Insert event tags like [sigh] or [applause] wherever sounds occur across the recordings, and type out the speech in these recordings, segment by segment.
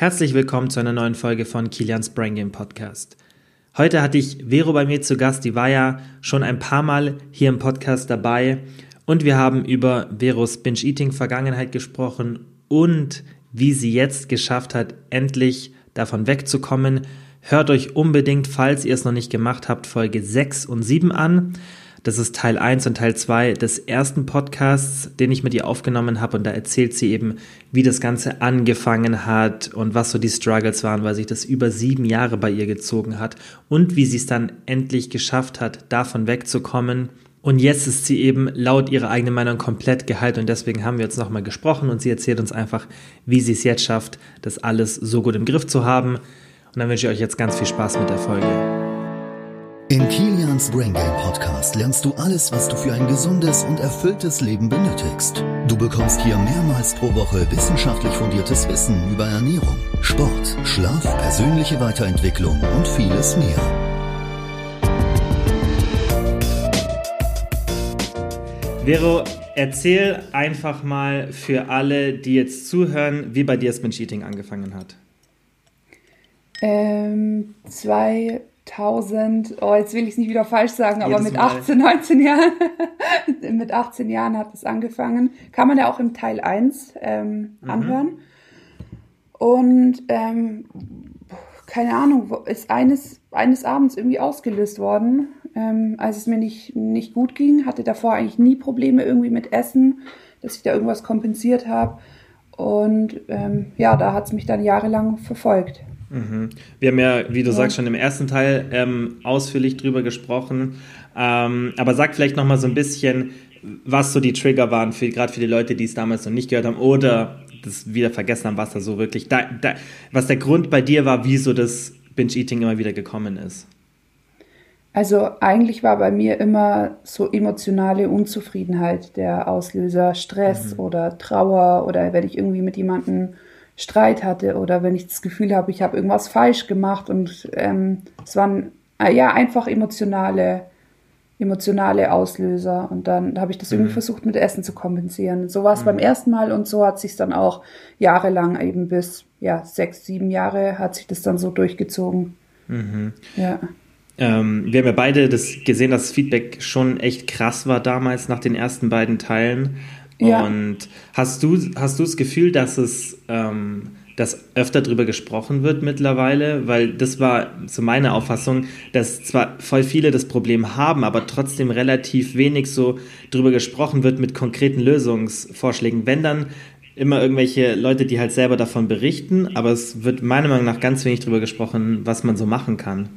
Herzlich willkommen zu einer neuen Folge von Kilians Brain Game Podcast. Heute hatte ich Vero bei mir zu Gast, die war ja schon ein paar Mal hier im Podcast dabei und wir haben über Veros Binge-Eating Vergangenheit gesprochen und wie sie jetzt geschafft hat, endlich davon wegzukommen. Hört euch unbedingt, falls ihr es noch nicht gemacht habt, Folge 6 und 7 an. Das ist Teil 1 und Teil 2 des ersten Podcasts, den ich mit ihr aufgenommen habe. Und da erzählt sie eben, wie das Ganze angefangen hat und was so die Struggles waren, weil sich das über sieben Jahre bei ihr gezogen hat und wie sie es dann endlich geschafft hat, davon wegzukommen. Und jetzt ist sie eben laut ihrer eigenen Meinung komplett geheilt und deswegen haben wir jetzt nochmal gesprochen und sie erzählt uns einfach, wie sie es jetzt schafft, das alles so gut im Griff zu haben. Und dann wünsche ich euch jetzt ganz viel Spaß mit der Folge. In Kilians Brain Game Podcast lernst du alles, was du für ein gesundes und erfülltes Leben benötigst. Du bekommst hier mehrmals pro Woche wissenschaftlich fundiertes Wissen über Ernährung, Sport, Schlaf, persönliche Weiterentwicklung und vieles mehr. Vero, erzähl einfach mal für alle, die jetzt zuhören, wie bei dir das Binge-Eating angefangen hat. Ähm, zwei 1000, oh, jetzt will ich es nicht wieder falsch sagen, aber mit 18, 19 Jahren, [laughs] mit 18 Jahren hat es angefangen. Kann man ja auch im Teil 1 ähm, mhm. anhören. Und ähm, keine Ahnung, ist eines, eines Abends irgendwie ausgelöst worden, ähm, als es mir nicht, nicht gut ging. Hatte davor eigentlich nie Probleme irgendwie mit Essen, dass ich da irgendwas kompensiert habe. Und ähm, ja, da hat es mich dann jahrelang verfolgt. Mhm. Wir haben ja, wie du ja. sagst, schon im ersten Teil ähm, ausführlich drüber gesprochen. Ähm, aber sag vielleicht noch mal so ein bisschen, was so die Trigger waren, für, gerade für die Leute, die es damals noch nicht gehört haben oder das wieder vergessen haben, was da so wirklich, da, da, was der Grund bei dir war, wieso das Binge-Eating immer wieder gekommen ist. Also eigentlich war bei mir immer so emotionale Unzufriedenheit der Auslöser, Stress mhm. oder Trauer oder wenn ich irgendwie mit jemandem Streit hatte oder wenn ich das Gefühl habe, ich habe irgendwas falsch gemacht und ähm, es waren äh, ja einfach emotionale emotionale Auslöser und dann habe ich das irgendwie mhm. versucht mit Essen zu kompensieren. So war es mhm. beim ersten Mal und so hat sich dann auch jahrelang eben bis ja sechs sieben Jahre hat sich das dann so durchgezogen. Mhm. Ja. Ähm, wir haben ja beide das gesehen, dass das Feedback schon echt krass war damals nach den ersten beiden Teilen. Ja. Und hast du, hast du das Gefühl, dass es ähm, dass öfter darüber gesprochen wird mittlerweile, weil das war so meine Auffassung, dass zwar voll viele das Problem haben, aber trotzdem relativ wenig so darüber gesprochen wird mit konkreten Lösungsvorschlägen. Wenn dann immer irgendwelche Leute, die halt selber davon berichten, aber es wird meiner Meinung nach ganz wenig darüber gesprochen, was man so machen kann.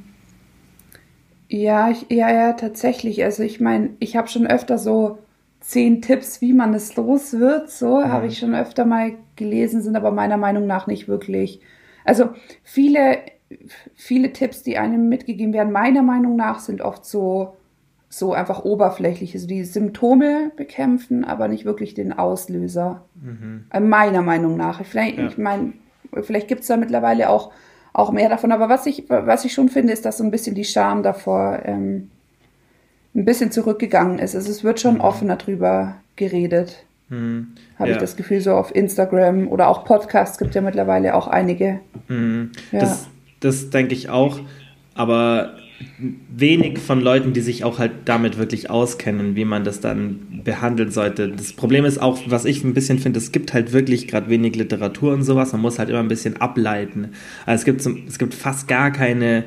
Ja, ich, ja, ja, tatsächlich. Also ich meine, ich habe schon öfter so zehn Tipps, wie man es los wird. So mhm. habe ich schon öfter mal gelesen, sind aber meiner Meinung nach nicht wirklich. Also viele, viele Tipps, die einem mitgegeben werden, meiner Meinung nach sind oft so, so einfach oberflächlich. Also die Symptome bekämpfen, aber nicht wirklich den Auslöser. Mhm. Äh, meiner Meinung nach. Vielleicht, ja. ich meine, vielleicht gibt es da mittlerweile auch, auch mehr davon. Aber was ich, was ich schon finde, ist, dass so ein bisschen die Scham davor ähm, ein bisschen zurückgegangen ist. Also es wird schon mhm. offener drüber geredet. Mhm. Habe ja. ich das Gefühl, so auf Instagram oder auch Podcasts gibt ja mittlerweile auch einige. Mhm. Ja. Das, das denke ich auch, aber wenig von Leuten, die sich auch halt damit wirklich auskennen, wie man das dann behandeln sollte. Das Problem ist auch, was ich ein bisschen finde, es gibt halt wirklich gerade wenig Literatur und sowas. Man muss halt immer ein bisschen ableiten. Also es gibt, es gibt fast gar keine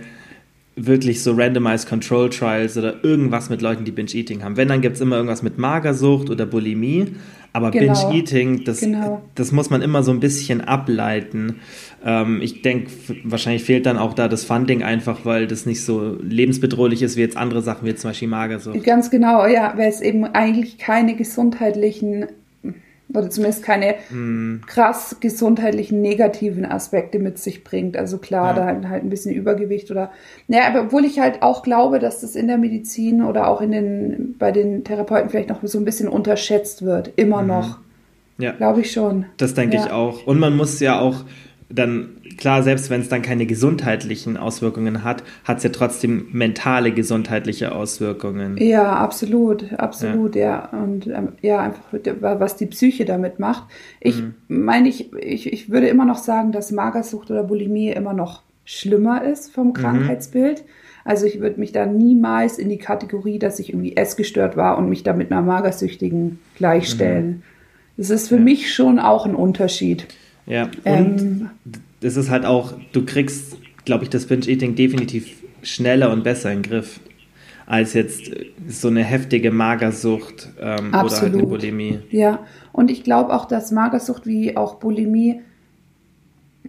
wirklich so Randomized Control Trials oder irgendwas mit Leuten, die Binge-Eating haben. Wenn, dann gibt es immer irgendwas mit Magersucht oder Bulimie. Aber genau. Binge-Eating, das, genau. das muss man immer so ein bisschen ableiten. Ähm, ich denke, wahrscheinlich fehlt dann auch da das Funding einfach, weil das nicht so lebensbedrohlich ist wie jetzt andere Sachen, wie zum Beispiel Magersucht. Ganz genau, ja, weil es eben eigentlich keine gesundheitlichen oder zumindest keine mm. krass gesundheitlichen negativen Aspekte mit sich bringt. Also klar, ja. da halt, halt ein bisschen Übergewicht oder naja, aber obwohl ich halt auch glaube, dass das in der Medizin oder auch in den bei den Therapeuten vielleicht noch so ein bisschen unterschätzt wird, immer mhm. noch. Ja. Glaube ich schon. Das denke ja. ich auch. Und man muss ja auch dann klar, selbst wenn es dann keine gesundheitlichen Auswirkungen hat, hat es ja trotzdem mentale gesundheitliche Auswirkungen. Ja, absolut, absolut, ja. ja. Und ähm, ja, einfach was die Psyche damit macht. Ich mhm. meine, ich, ich, ich würde immer noch sagen, dass Magersucht oder Bulimie immer noch schlimmer ist vom mhm. Krankheitsbild. Mhm. Also ich würde mich da niemals in die Kategorie, dass ich irgendwie essgestört war und mich da mit einer Magersüchtigen gleichstellen. Mhm. Das ist für ja. mich schon auch ein Unterschied. Ja, und ähm, es ist halt auch, du kriegst, glaube ich, das Binge-Eating definitiv schneller und besser in den Griff als jetzt so eine heftige Magersucht ähm, oder halt eine Bulimie. Ja, und ich glaube auch, dass Magersucht wie auch Bulimie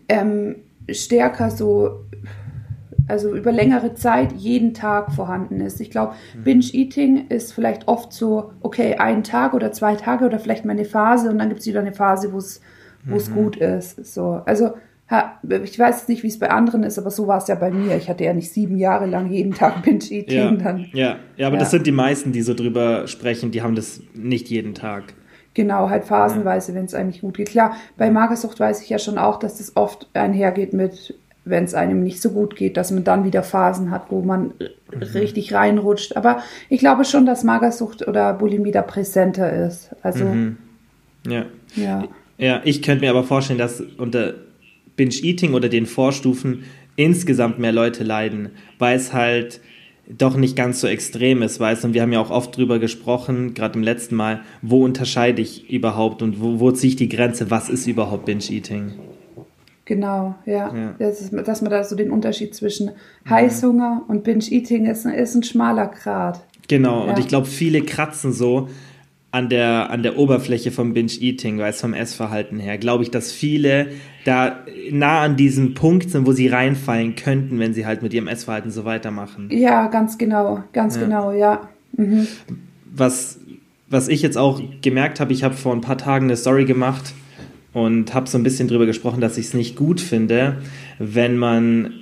ähm, stärker so, also über längere Zeit jeden Tag vorhanden ist. Ich glaube, mhm. Binge-Eating ist vielleicht oft so, okay, ein Tag oder zwei Tage oder vielleicht mal eine Phase und dann gibt es wieder eine Phase, wo es wo es mhm. gut ist. So, also ich weiß nicht, wie es bei anderen ist, aber so war es ja bei mir. Ich hatte ja nicht sieben Jahre lang jeden Tag [laughs] Binge-Eating. Ja, dann, ja. ja, aber ja. das sind die meisten, die so drüber sprechen, die haben das nicht jeden Tag. Genau, halt phasenweise, ja. wenn es eigentlich gut geht. Klar, bei Magersucht weiß ich ja schon auch, dass das oft einhergeht mit, wenn es einem nicht so gut geht, dass man dann wieder Phasen hat, wo man mhm. richtig reinrutscht. Aber ich glaube schon, dass Magersucht oder Bulimie da präsenter ist. Also, mhm. ja. ja. Ja, ich könnte mir aber vorstellen, dass unter Binge-Eating oder den Vorstufen insgesamt mehr Leute leiden, weil es halt doch nicht ganz so extrem ist, weißt du, und wir haben ja auch oft drüber gesprochen, gerade im letzten Mal, wo unterscheide ich überhaupt und wo, wo ziehe ich die Grenze, was ist überhaupt Binge-Eating? Genau, ja. ja. Das ist, dass man da so den Unterschied zwischen Heißhunger und Binge-Eating ist, ist ein schmaler Grad. Genau, ja. und ich glaube, viele kratzen so an der, an der Oberfläche vom Binge-Eating, weil es vom Essverhalten her, glaube ich, dass viele da nah an diesem Punkt sind, wo sie reinfallen könnten, wenn sie halt mit ihrem Essverhalten so weitermachen. Ja, ganz genau, ganz ja. genau, ja. Mhm. Was, was ich jetzt auch gemerkt habe, ich habe vor ein paar Tagen eine Story gemacht und habe so ein bisschen drüber gesprochen, dass ich es nicht gut finde, wenn man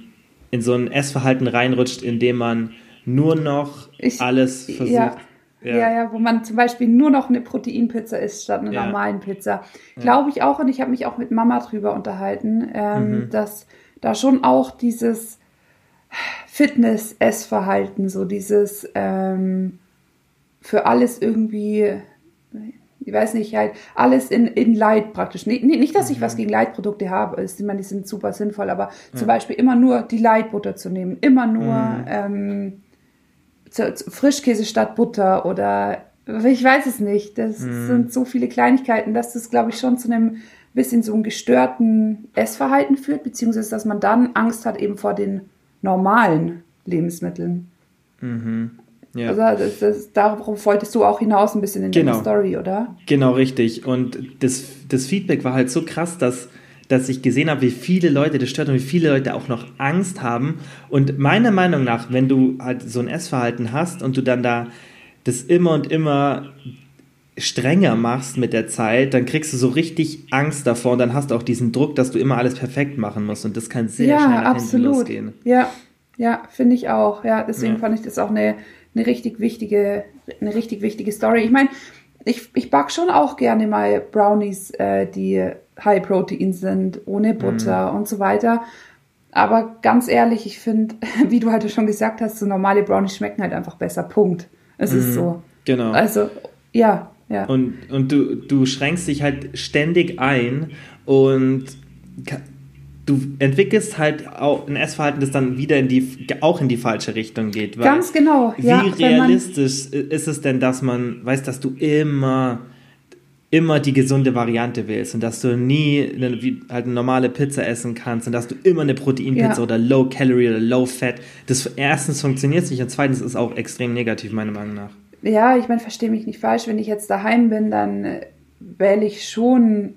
in so ein Essverhalten reinrutscht, indem man nur noch ich, alles versucht. Ja ja. ja, ja, wo man zum Beispiel nur noch eine Proteinpizza isst statt einer ja. normalen Pizza. Glaube ich auch, und ich habe mich auch mit Mama drüber unterhalten, ähm, mhm. dass da schon auch dieses Fitness-Essverhalten, so dieses ähm, für alles irgendwie, ich weiß nicht, halt alles in, in Light praktisch. Nee, nicht, dass ich mhm. was gegen Leitprodukte habe, ich meine, die sind super sinnvoll, aber ja. zum Beispiel immer nur die Leitbutter zu nehmen, immer nur mhm. ähm, Frischkäse statt Butter oder ich weiß es nicht. Das mm. sind so viele Kleinigkeiten, dass das, glaube ich, schon zu einem bisschen so einem gestörten Essverhalten führt, beziehungsweise dass man dann Angst hat eben vor den normalen Lebensmitteln. Mhm. Ja. Also das, das, darauf wolltest du auch hinaus ein bisschen in genau. der Story, oder? Genau, richtig. Und das, das Feedback war halt so krass, dass dass ich gesehen habe, wie viele Leute das stört und wie viele Leute auch noch Angst haben. Und meiner Meinung nach, wenn du halt so ein Essverhalten hast und du dann da das immer und immer strenger machst mit der Zeit, dann kriegst du so richtig Angst davor und dann hast du auch diesen Druck, dass du immer alles perfekt machen musst und das kann sehr ja, schnell absolut. losgehen. Ja, ja, finde ich auch. Ja, deswegen ja. fand ich das auch eine, eine richtig wichtige, eine richtig wichtige Story. Ich meine, ich, ich back schon auch gerne mal Brownies, äh, die High Protein sind, ohne Butter mm. und so weiter. Aber ganz ehrlich, ich finde, [laughs] wie du halt schon gesagt hast, so normale Brownies schmecken halt einfach besser. Punkt. Es mm. ist so. Genau. Also, ja, ja. Und, und du, du schränkst dich halt ständig ein und du entwickelst halt auch ein Essverhalten, das dann wieder in die, auch in die falsche Richtung geht. Ganz genau. Wie ja, realistisch ist es denn, dass man weiß, dass du immer immer die gesunde Variante willst und dass du nie eine, wie, halt eine normale Pizza essen kannst und dass du immer eine Proteinpizza ja. oder Low Calorie oder Low Fat. Das erstens funktioniert nicht und zweitens ist es auch extrem negativ meiner Meinung nach. Ja, ich meine, verstehe mich nicht falsch. Wenn ich jetzt daheim bin, dann äh, wähle ich schon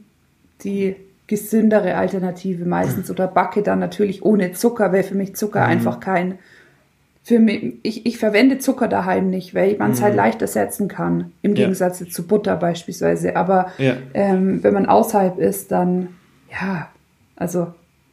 die gesündere Alternative meistens oder backe dann natürlich ohne Zucker, weil für mich Zucker mhm. einfach kein für mich, ich, ich verwende Zucker daheim nicht, weil man es halt mhm. halt leicht ersetzen kann, im Gegensatz ja. zu Butter beispielsweise. Aber ja. ähm, wenn man außerhalb ist, dann ja, also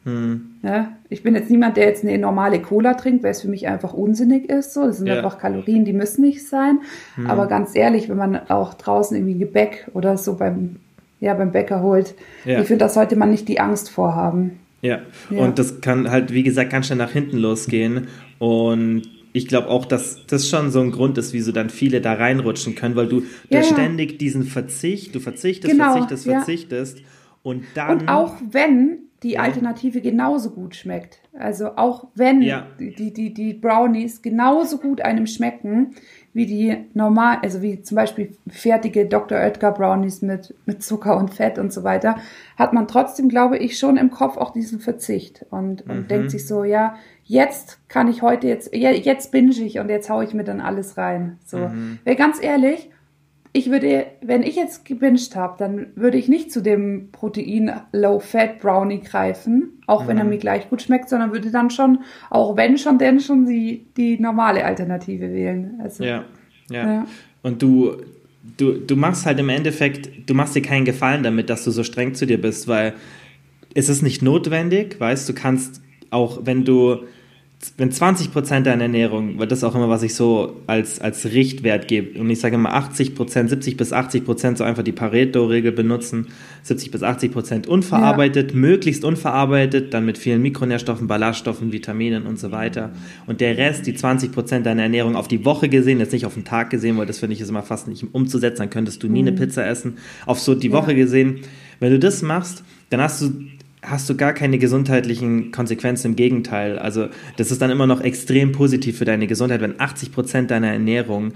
mhm. ja, ich bin jetzt niemand, der jetzt eine normale Cola trinkt, weil es für mich einfach unsinnig ist. So, das sind ja. einfach Kalorien, die müssen nicht sein. Mhm. Aber ganz ehrlich, wenn man auch draußen irgendwie Gebäck oder so beim ja beim Bäcker holt, ich finde, da sollte man nicht die Angst vorhaben. Ja. ja. und das kann halt, wie gesagt, ganz schnell nach hinten losgehen. Und ich glaube auch, dass das schon so ein Grund ist, wieso dann viele da reinrutschen können, weil du, ja, ständig diesen Verzicht, du verzichtest, genau, verzichtest, verzichtest. Und dann. Und auch wenn die Alternative genauso gut schmeckt. Also auch wenn die, die, die Brownies genauso gut einem schmecken, wie die normal, also wie zum Beispiel fertige Dr. Oetker Brownies mit, mit Zucker und Fett und so weiter, hat man trotzdem, glaube ich, schon im Kopf auch diesen Verzicht und, und mhm. denkt sich so, ja, jetzt kann ich heute jetzt, jetzt binge ich und jetzt haue ich mir dann alles rein. So. Mhm. Weil ganz ehrlich, ich würde, wenn ich jetzt gebinged habe, dann würde ich nicht zu dem Protein Low Fat Brownie greifen, auch mhm. wenn er mhm. mir gleich gut schmeckt, sondern würde dann schon, auch wenn schon, denn schon die, die normale Alternative wählen. Also, ja, ja, ja. Und du, du, du machst halt im Endeffekt, du machst dir keinen Gefallen damit, dass du so streng zu dir bist, weil es ist nicht notwendig, weißt du, kannst auch, wenn du wenn 20 Prozent deiner Ernährung, weil das auch immer, was ich so als, als Richtwert gebe, und ich sage immer 80 Prozent, 70 bis 80 Prozent, so einfach die Pareto-Regel benutzen, 70 bis 80 Prozent unverarbeitet, ja. möglichst unverarbeitet, dann mit vielen Mikronährstoffen, Ballaststoffen, Vitaminen und so weiter. Und der Rest, die 20 Prozent deiner Ernährung auf die Woche gesehen, jetzt nicht auf den Tag gesehen, weil das finde ich ist immer fast nicht umzusetzen, dann könntest du nie mhm. eine Pizza essen, auf so die Woche gesehen. Wenn du das machst, dann hast du hast du gar keine gesundheitlichen Konsequenzen. Im Gegenteil. Also, das ist dann immer noch extrem positiv für deine Gesundheit, wenn 80 Prozent deiner Ernährung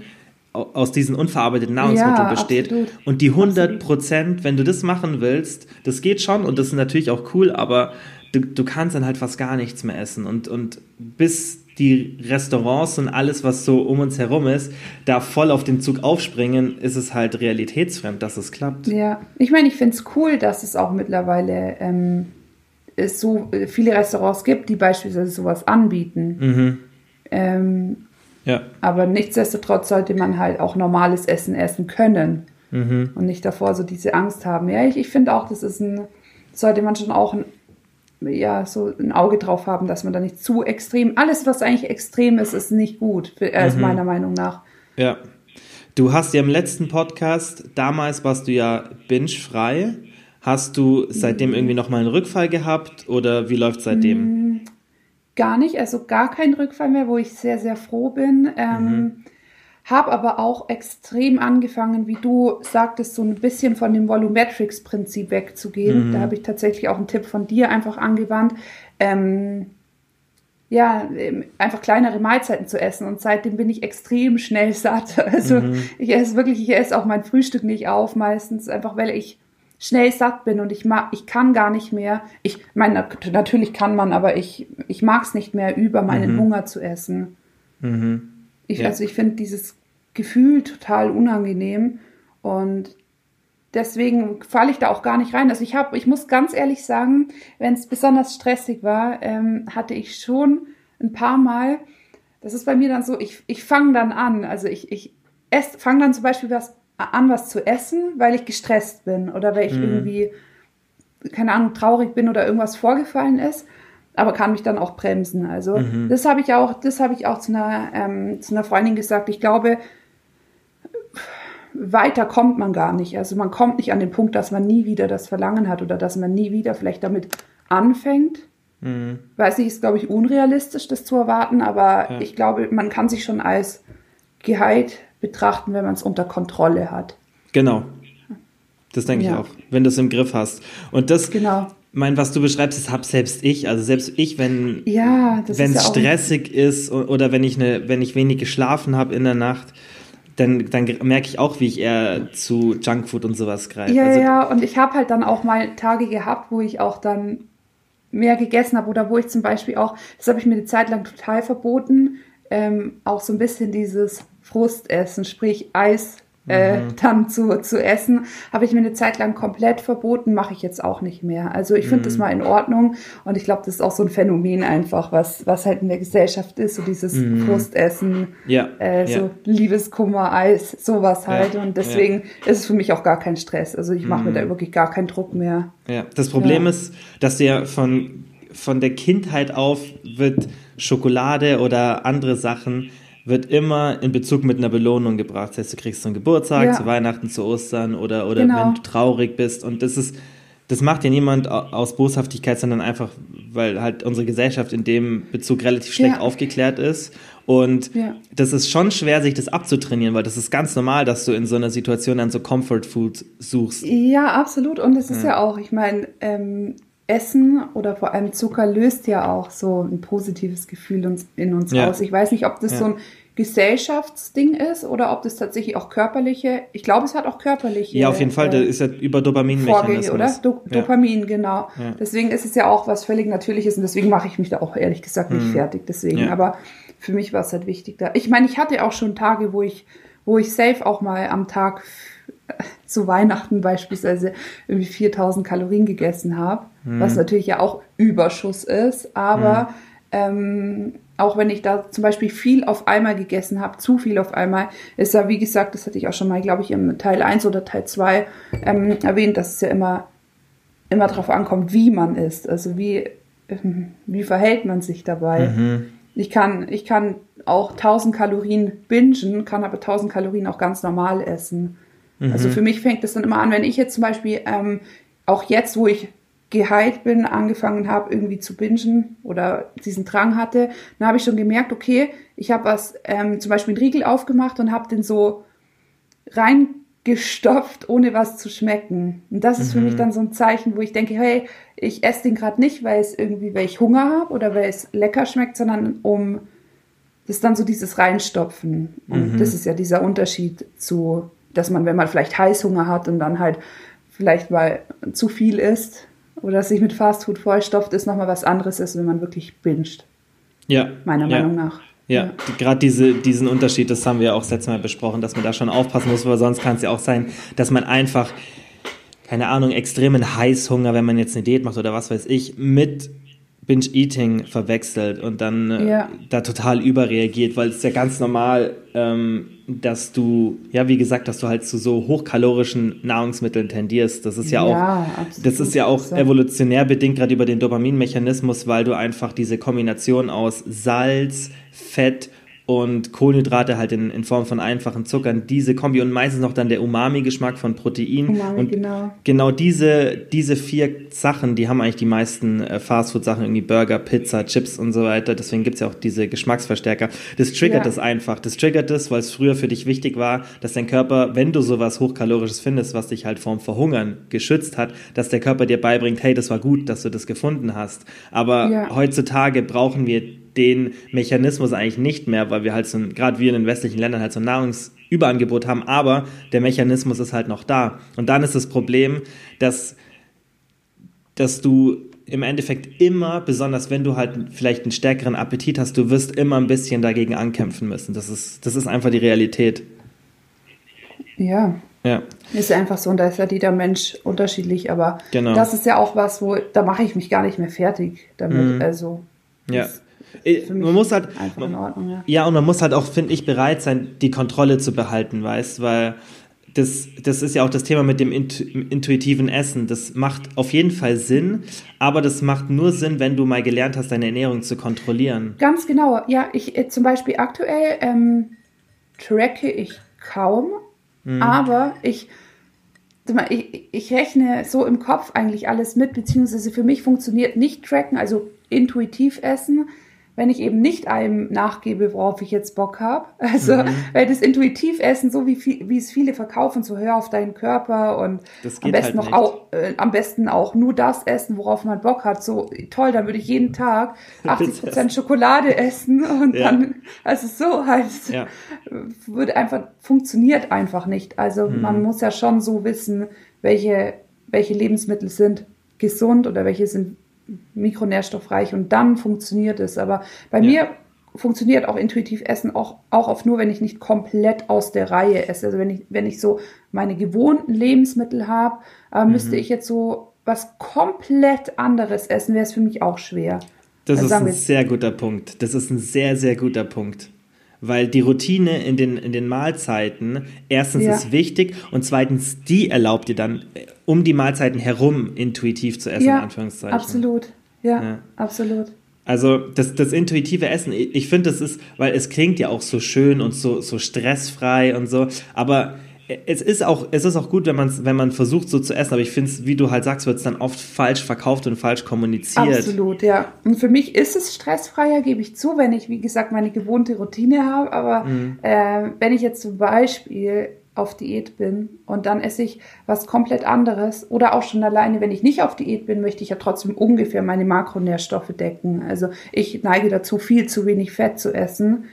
aus diesen unverarbeiteten Nahrungsmitteln ja, besteht. Absolut. Und die 100 Prozent, wenn du das machen willst, das geht schon und das ist natürlich auch cool, aber du, du kannst dann halt fast gar nichts mehr essen. Und, und bis die Restaurants und alles, was so um uns herum ist, da voll auf den Zug aufspringen, ist es halt realitätsfremd, dass es klappt. Ja, ich meine, ich finde es cool, dass es auch mittlerweile ähm, es so viele Restaurants gibt, die beispielsweise sowas anbieten. Mhm. Ähm, ja. Aber nichtsdestotrotz sollte man halt auch normales Essen essen können mhm. und nicht davor so diese Angst haben. Ja, ich, ich finde auch, das ist ein, sollte man schon auch ein, ja, so ein Auge drauf haben, dass man da nicht zu extrem, alles, was eigentlich extrem ist, ist nicht gut, für, äh, mhm. meiner Meinung nach. Ja. Du hast ja im letzten Podcast, damals warst du ja binge-frei. Hast du seitdem irgendwie nochmal einen Rückfall gehabt oder wie läuft seitdem? Mm, gar nicht, also gar kein Rückfall mehr, wo ich sehr, sehr froh bin. Ähm, mhm. Habe aber auch extrem angefangen, wie du sagtest, so ein bisschen von dem Volumetrics-Prinzip wegzugehen. Mhm. Da habe ich tatsächlich auch einen Tipp von dir einfach angewandt. Ähm, ja, ähm, einfach kleinere Mahlzeiten zu essen. Und seitdem bin ich extrem schnell satt. [laughs] Also mhm. ich esse wirklich, ich esse auch mein Frühstück nicht auf meistens, einfach weil ich schnell satt bin und ich mag, ich kann gar nicht mehr. Ich meine, natürlich kann man, aber ich, ich mag es nicht mehr, über meinen mhm. Hunger zu essen. Mhm. Ich, ja. Also ich finde dieses Gefühl total unangenehm und deswegen falle ich da auch gar nicht rein. Also ich habe, ich muss ganz ehrlich sagen, wenn es besonders stressig war, ähm, hatte ich schon ein paar Mal, das ist bei mir dann so, ich, ich fange dann an, also ich, ich fange dann zum Beispiel was an, was zu essen, weil ich gestresst bin oder weil ich mhm. irgendwie, keine Ahnung, traurig bin oder irgendwas vorgefallen ist, aber kann mich dann auch bremsen. Also mhm. das habe ich auch, das habe ich auch zu einer, ähm, zu einer Freundin gesagt. Ich glaube, weiter kommt man gar nicht. Also man kommt nicht an den Punkt, dass man nie wieder das Verlangen hat oder dass man nie wieder vielleicht damit anfängt. Mhm. Weiß nicht, ist glaube ich unrealistisch, das zu erwarten, aber ja. ich glaube, man kann sich schon als geheilt betrachten, wenn man es unter Kontrolle hat. Genau. Das denke ja. ich auch, wenn du es im Griff hast. Und das, genau. mein, was du beschreibst, das habe selbst ich. Also selbst ich, wenn ja, es ja stressig ist oder wenn ich eine, wenn ich wenig geschlafen habe in der Nacht, dann, dann merke ich auch, wie ich eher zu Junkfood und sowas greife. Ja, also, ja, und ich habe halt dann auch mal Tage gehabt, wo ich auch dann mehr gegessen habe oder wo ich zum Beispiel auch, das habe ich mir eine Zeit lang total verboten, ähm, auch so ein bisschen dieses Frustessen, sprich Eis äh, mhm. dann zu, zu essen, habe ich mir eine Zeit lang komplett verboten, mache ich jetzt auch nicht mehr. Also ich finde mhm. das mal in Ordnung und ich glaube, das ist auch so ein Phänomen einfach, was, was halt in der Gesellschaft ist, so dieses mhm. Frustessen, ja. Äh, so ja. Liebeskummer, Eis, sowas halt ja. und deswegen ist es für mich auch gar kein Stress. Also ich mache mir da mhm. wirklich gar keinen Druck mehr. Ja, das Problem ist, dass ja von, von der Kindheit auf wird Schokolade oder andere Sachen wird immer in Bezug mit einer Belohnung gebracht. Das heißt, du kriegst zum Geburtstag, ja. zu Weihnachten, zu Ostern oder, oder genau. wenn du traurig bist. Und das ist, das macht ja niemand aus Boshaftigkeit, sondern einfach, weil halt unsere Gesellschaft in dem Bezug relativ schlecht ja. aufgeklärt ist. Und ja. das ist schon schwer, sich das abzutrainieren, weil das ist ganz normal, dass du in so einer Situation dann so Comfort Food suchst. Ja, absolut. Und es ist ja, ja auch, ich meine, ähm, Essen oder vor allem Zucker löst ja auch so ein positives Gefühl in uns ja. aus. Ich weiß nicht, ob das so ein Gesellschaftsding ist oder ob das tatsächlich auch körperliche, ich glaube, es hat auch körperliche. Ja, auf jeden Fall, äh, das ist ja über Dopaminmechanismus. oder? Do ja. Dopamin, genau. Ja. Deswegen ist es ja auch was völlig Natürliches und deswegen mache ich mich da auch ehrlich gesagt nicht mhm. fertig. Deswegen, ja. aber für mich war es halt wichtig da. Ich meine, ich hatte auch schon Tage, wo ich, wo ich safe auch mal am Tag zu Weihnachten beispielsweise irgendwie 4000 Kalorien gegessen habe, mhm. was natürlich ja auch Überschuss ist, aber mhm. ähm, auch wenn ich da zum Beispiel viel auf einmal gegessen habe, zu viel auf einmal, ist ja, wie gesagt, das hatte ich auch schon mal, glaube ich, im Teil 1 oder Teil 2 ähm, erwähnt, dass es ja immer, immer darauf ankommt, wie man isst. Also wie, ähm, wie verhält man sich dabei. Mhm. Ich kann, ich kann auch 1000 Kalorien bingen, kann aber 1000 Kalorien auch ganz normal essen. Mhm. Also für mich fängt es dann immer an, wenn ich jetzt zum Beispiel, ähm, auch jetzt, wo ich geheilt bin, angefangen habe, irgendwie zu bingen oder diesen Drang hatte, dann habe ich schon gemerkt, okay, ich habe was, ähm, zum Beispiel einen Riegel aufgemacht und habe den so reingestopft, ohne was zu schmecken. Und das ist mhm. für mich mhm. dann so ein Zeichen, wo ich denke, hey, ich esse den gerade nicht, weil es irgendwie, weil ich Hunger habe oder weil es lecker schmeckt, sondern um das ist dann so dieses Reinstopfen. Und mhm. das ist ja dieser Unterschied zu, dass man, wenn man vielleicht Heißhunger hat und dann halt vielleicht mal zu viel isst, oder sich mit Fastfood vollstopft, ist nochmal was anderes, als wenn man wirklich binscht. Ja. Meiner ja. Meinung nach. Ja, ja. gerade diese, diesen Unterschied, das haben wir auch letztes Mal besprochen, dass man da schon aufpassen muss, weil sonst kann es ja auch sein, dass man einfach, keine Ahnung, extremen Heißhunger, wenn man jetzt eine Diät macht oder was weiß ich, mit Binge-Eating verwechselt und dann äh, ja. da total überreagiert, weil es ist ja ganz normal, ähm, dass du, ja, wie gesagt, dass du halt zu so hochkalorischen Nahrungsmitteln tendierst. Das ist ja, ja auch, das ist ja auch evolutionär bedingt, gerade über den Dopaminmechanismus, weil du einfach diese Kombination aus Salz, Fett und Kohlenhydrate halt in, in Form von einfachen Zuckern, diese Kombi und meistens noch dann der Umami-Geschmack von Protein. Umami, und genau. Genau diese, diese vier Sachen, die haben eigentlich die meisten äh, Fastfood-Sachen, irgendwie Burger, Pizza, Chips und so weiter. Deswegen gibt es ja auch diese Geschmacksverstärker. Das triggert ja. das einfach. Das triggert das, weil es früher für dich wichtig war, dass dein Körper, wenn du sowas Hochkalorisches findest, was dich halt vorm Verhungern geschützt hat, dass der Körper dir beibringt, hey, das war gut, dass du das gefunden hast. Aber ja. heutzutage brauchen wir den Mechanismus eigentlich nicht mehr, weil wir halt so, gerade wir in den westlichen Ländern halt so ein Nahrungsüberangebot haben, aber der Mechanismus ist halt noch da. Und dann ist das Problem, dass, dass du im Endeffekt immer, besonders wenn du halt vielleicht einen stärkeren Appetit hast, du wirst immer ein bisschen dagegen ankämpfen müssen. Das ist, das ist einfach die Realität. Ja. Ja. Ist einfach so und da ist ja jeder Mensch unterschiedlich, aber genau. das ist ja auch was, wo da mache ich mich gar nicht mehr fertig damit. Mhm. Also ja. Äh, man muss halt einfach in Ordnung, ja. ja und man muss halt auch finde ich bereit sein die Kontrolle zu behalten weißt weil das, das ist ja auch das Thema mit dem intuitiven Essen. Das macht auf jeden Fall Sinn, aber das macht nur Sinn, wenn du mal gelernt hast, deine Ernährung zu kontrollieren. Ganz genau. Ja, ich äh, zum Beispiel aktuell ähm, tracke ich kaum, mhm. aber ich, ich, ich rechne so im Kopf eigentlich alles mit, beziehungsweise für mich funktioniert nicht tracken, also intuitiv essen, wenn ich eben nicht einem nachgebe, worauf ich jetzt Bock habe. [laughs] Also, mhm. weil das intuitiv essen, so wie, viel, wie es viele verkaufen, so hör auf deinen Körper und am besten halt noch auch, äh, am besten auch nur das essen, worauf man Bock hat. So toll, dann würde ich jeden Tag [laughs] 80 Prozent Schokolade [laughs] essen und ja. dann, also so halt, ja. würde einfach, funktioniert einfach nicht. Also, mhm. man muss ja schon so wissen, welche, welche Lebensmittel sind gesund oder welche sind mikronährstoffreich und dann funktioniert es. Aber bei ja. mir funktioniert auch intuitiv Essen auch, auch auf nur, wenn ich nicht komplett aus der Reihe esse. Also wenn ich, wenn ich so meine gewohnten Lebensmittel habe, äh, mhm. müsste ich jetzt so was komplett anderes essen, wäre es für mich auch schwer. Das also ist ein sehr guter Punkt. Das ist ein sehr, sehr guter Punkt weil die Routine in den, in den Mahlzeiten erstens ja. ist wichtig und zweitens, die erlaubt dir dann, um die Mahlzeiten herum intuitiv zu essen, ja, in Anführungszeichen. Absolut, ja, ja. absolut. Also das, das intuitive Essen, ich, ich finde, das ist, weil es klingt ja auch so schön und so, so stressfrei und so, aber es ist auch, es ist auch gut, wenn man wenn man versucht, so zu essen, aber ich finde es, wie du halt sagst, wird es dann oft falsch verkauft und falsch kommuniziert. Absolut, ja. Und für mich ist es stressfreier, gebe ich zu, wenn ich, wie gesagt, meine gewohnte Routine habe. Aber mhm. äh, wenn ich jetzt zum Beispiel auf Diät bin und dann esse ich was komplett anderes oder auch schon alleine, wenn ich nicht auf Diät bin, möchte ich ja trotzdem ungefähr meine Makronährstoffe decken. Also ich neige dazu, viel zu wenig Fett zu essen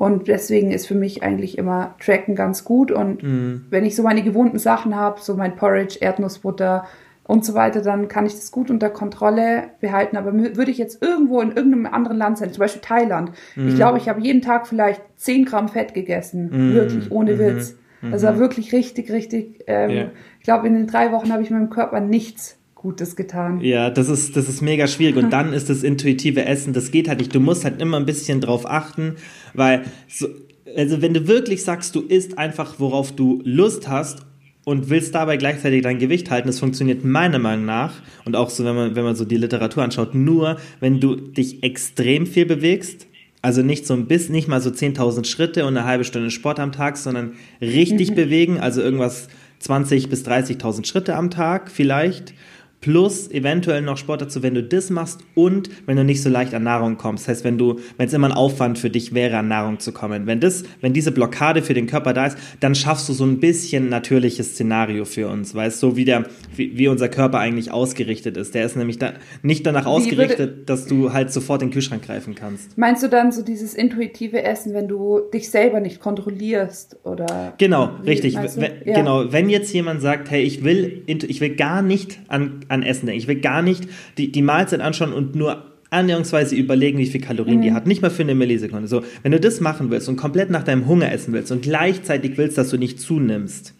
und deswegen ist für mich eigentlich immer Tracken ganz gut. Und mhm. wenn ich so meine gewohnten Sachen habe, so mein Porridge, Erdnussbutter und so weiter, dann kann ich das gut unter Kontrolle behalten. Aber würde ich jetzt irgendwo in irgendeinem anderen Land sein, zum Beispiel Thailand, mhm. ich glaube, ich habe jeden Tag vielleicht 10 Gramm Fett gegessen. Mhm. Wirklich, ohne mhm. Witz. Das war wirklich richtig, richtig. Ähm, ja. Ich glaube, in den drei Wochen habe ich meinem Körper nichts Gutes getan. Ja, das ist, das ist mega schwierig. Und [laughs] dann ist das intuitive Essen, das geht halt nicht. Du musst halt immer ein bisschen drauf achten, weil, so, also wenn du wirklich sagst, du isst einfach, worauf du Lust hast und willst dabei gleichzeitig dein Gewicht halten, das funktioniert meiner Meinung nach und auch so, wenn man, wenn man so die Literatur anschaut, nur wenn du dich extrem viel bewegst, also nicht so ein bisschen, nicht mal so 10.000 Schritte und eine halbe Stunde Sport am Tag, sondern richtig mhm. bewegen, also irgendwas 20 bis 30.000 Schritte am Tag vielleicht plus eventuell noch Sport dazu, wenn du das machst und wenn du nicht so leicht an Nahrung kommst. Das heißt, wenn du, wenn es immer ein Aufwand für dich wäre, an Nahrung zu kommen. Wenn das, wenn diese Blockade für den Körper da ist, dann schaffst du so ein bisschen natürliches Szenario für uns, weißt du, so wie der, wie, wie unser Körper eigentlich ausgerichtet ist. Der ist nämlich da, nicht danach wie ausgerichtet, würde, dass du halt sofort in den Kühlschrank greifen kannst. Meinst du dann so dieses intuitive Essen, wenn du dich selber nicht kontrollierst oder? Genau, richtig. Wenn, ja. Genau. Wenn jetzt jemand sagt, hey, ich will, ich will gar nicht an an Essen denken. Ich will gar nicht die, die Mahlzeit anschauen und nur annäherungsweise überlegen, wie viel Kalorien mhm. die hat. Nicht mal für eine Millisekunde. So, wenn du das machen willst und komplett nach deinem Hunger essen willst und gleichzeitig willst, dass du nicht zunimmst,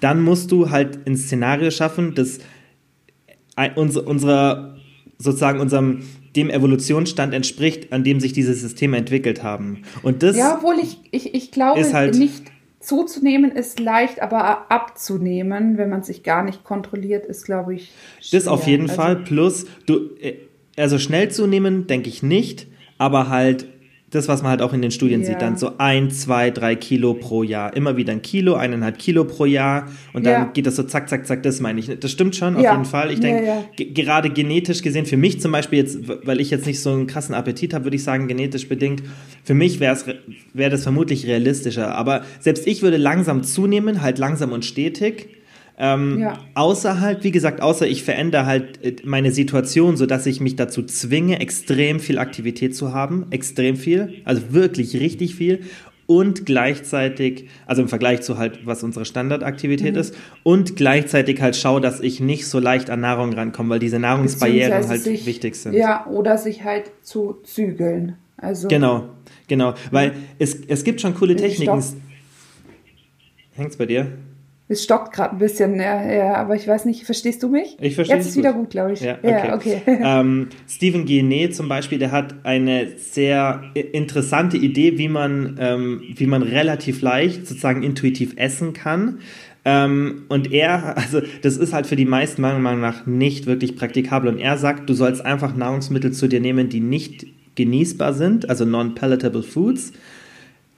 dann musst du halt ein Szenario schaffen, das unserer, sozusagen unserem, dem Evolutionsstand entspricht, an dem sich diese Systeme entwickelt haben. Und das ja, obwohl ich, ich, ich glaube halt nicht zuzunehmen ist leicht, aber abzunehmen, wenn man sich gar nicht kontrolliert, ist, glaube ich. Schwer. Das auf jeden also, Fall. Plus, du, äh, also schnell zunehmen, denke ich nicht, aber halt das, was man halt auch in den Studien ja. sieht, dann so ein, zwei, drei Kilo pro Jahr. Immer wieder ein Kilo, eineinhalb Kilo pro Jahr. Und dann ja. geht das so zack, zack, zack, das meine ich. Das stimmt schon, auf ja. jeden Fall. Ich denke, gerade genetisch gesehen, für mich zum Beispiel jetzt, weil ich jetzt nicht so einen krassen Appetit habe, würde ich sagen, genetisch bedingt, für mich wäre wär das vermutlich realistischer. Aber selbst ich würde langsam zunehmen, halt langsam und stetig. Ähm, ja. Außer halt, wie gesagt, außer ich verändere halt äh, meine Situation, sodass ich mich dazu zwinge, extrem viel Aktivität zu haben. Extrem viel. Also wirklich richtig viel. Und gleichzeitig, also im Vergleich zu halt, was unsere Standardaktivität mhm. ist, und gleichzeitig halt schaue, dass ich nicht so leicht an Nahrung rankomme, weil diese Nahrungsbarrieren halt sich, wichtig sind. Ja, oder sich halt zu zügeln. Also, genau, genau. Weil es, es gibt schon coole Techniken. Hängt's bei dir? Es stockt gerade ein bisschen, ja, ja, aber ich weiß nicht, verstehst du mich? Ich verstehe. Jetzt ist wieder gut, glaube ich. Ja, okay. Ja, okay. [laughs] ähm, Stephen Guyenet zum Beispiel, der hat eine sehr interessante Idee, wie man, ähm, wie man relativ leicht sozusagen intuitiv essen kann. Ähm, und er, [laughs] also das ist halt für die meisten meiner Meinung nach nicht wirklich praktikabel. Und er sagt, du sollst einfach Nahrungsmittel zu dir nehmen, die nicht genießbar sind, also non-palatable foods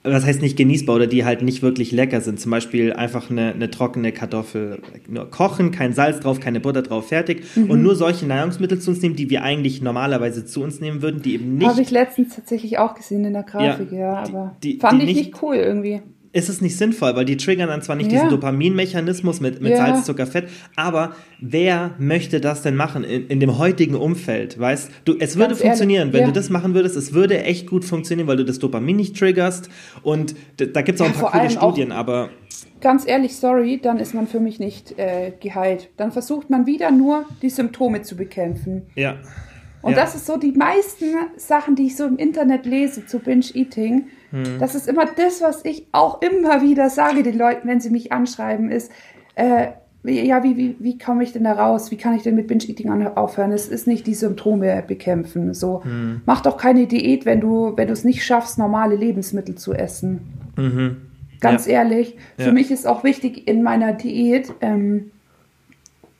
was heißt nicht genießbar oder die halt nicht wirklich lecker sind. Zum Beispiel einfach eine, eine trockene Kartoffel nur kochen, kein Salz drauf, keine Butter drauf, fertig. Mhm. Und nur solche Nahrungsmittel zu uns nehmen, die wir eigentlich normalerweise zu uns nehmen würden, die eben nicht. Habe ich letztens tatsächlich auch gesehen in der Grafik, ja, ja aber die, die, fand die ich nicht cool irgendwie ist es nicht sinnvoll, weil die triggern dann zwar nicht ja. diesen Dopaminmechanismus mit, mit ja. Salz, Zucker, Fett, aber wer möchte das denn machen in, in dem heutigen Umfeld? Weißt du, es würde Ganz funktionieren, ehrlich, wenn ja. du das machen würdest, es würde echt gut funktionieren, weil du das Dopamin nicht triggerst und da gibt es auch ein paar coole Studien, aber. Ganz ehrlich, sorry, dann ist man für mich nicht äh, geheilt. Dann versucht man wieder nur die Symptome zu bekämpfen. Ja. Und das ist so die meisten Sachen, die ich so im Internet lese zu Binge-Eating hm. Das ist immer das, was ich auch immer wieder sage den Leuten, wenn sie mich anschreiben, ist, äh, ja, wie, wie, wie komme ich denn da raus? Wie kann ich denn mit Binge-Eating aufhören? Es ist nicht die Symptome bekämpfen. So, hm. mach doch keine Diät, wenn du, wenn du es nicht schaffst, normale Lebensmittel zu essen. Mhm. Ganz ja. ehrlich, für ja. mich ist auch wichtig in meiner Diät, ähm,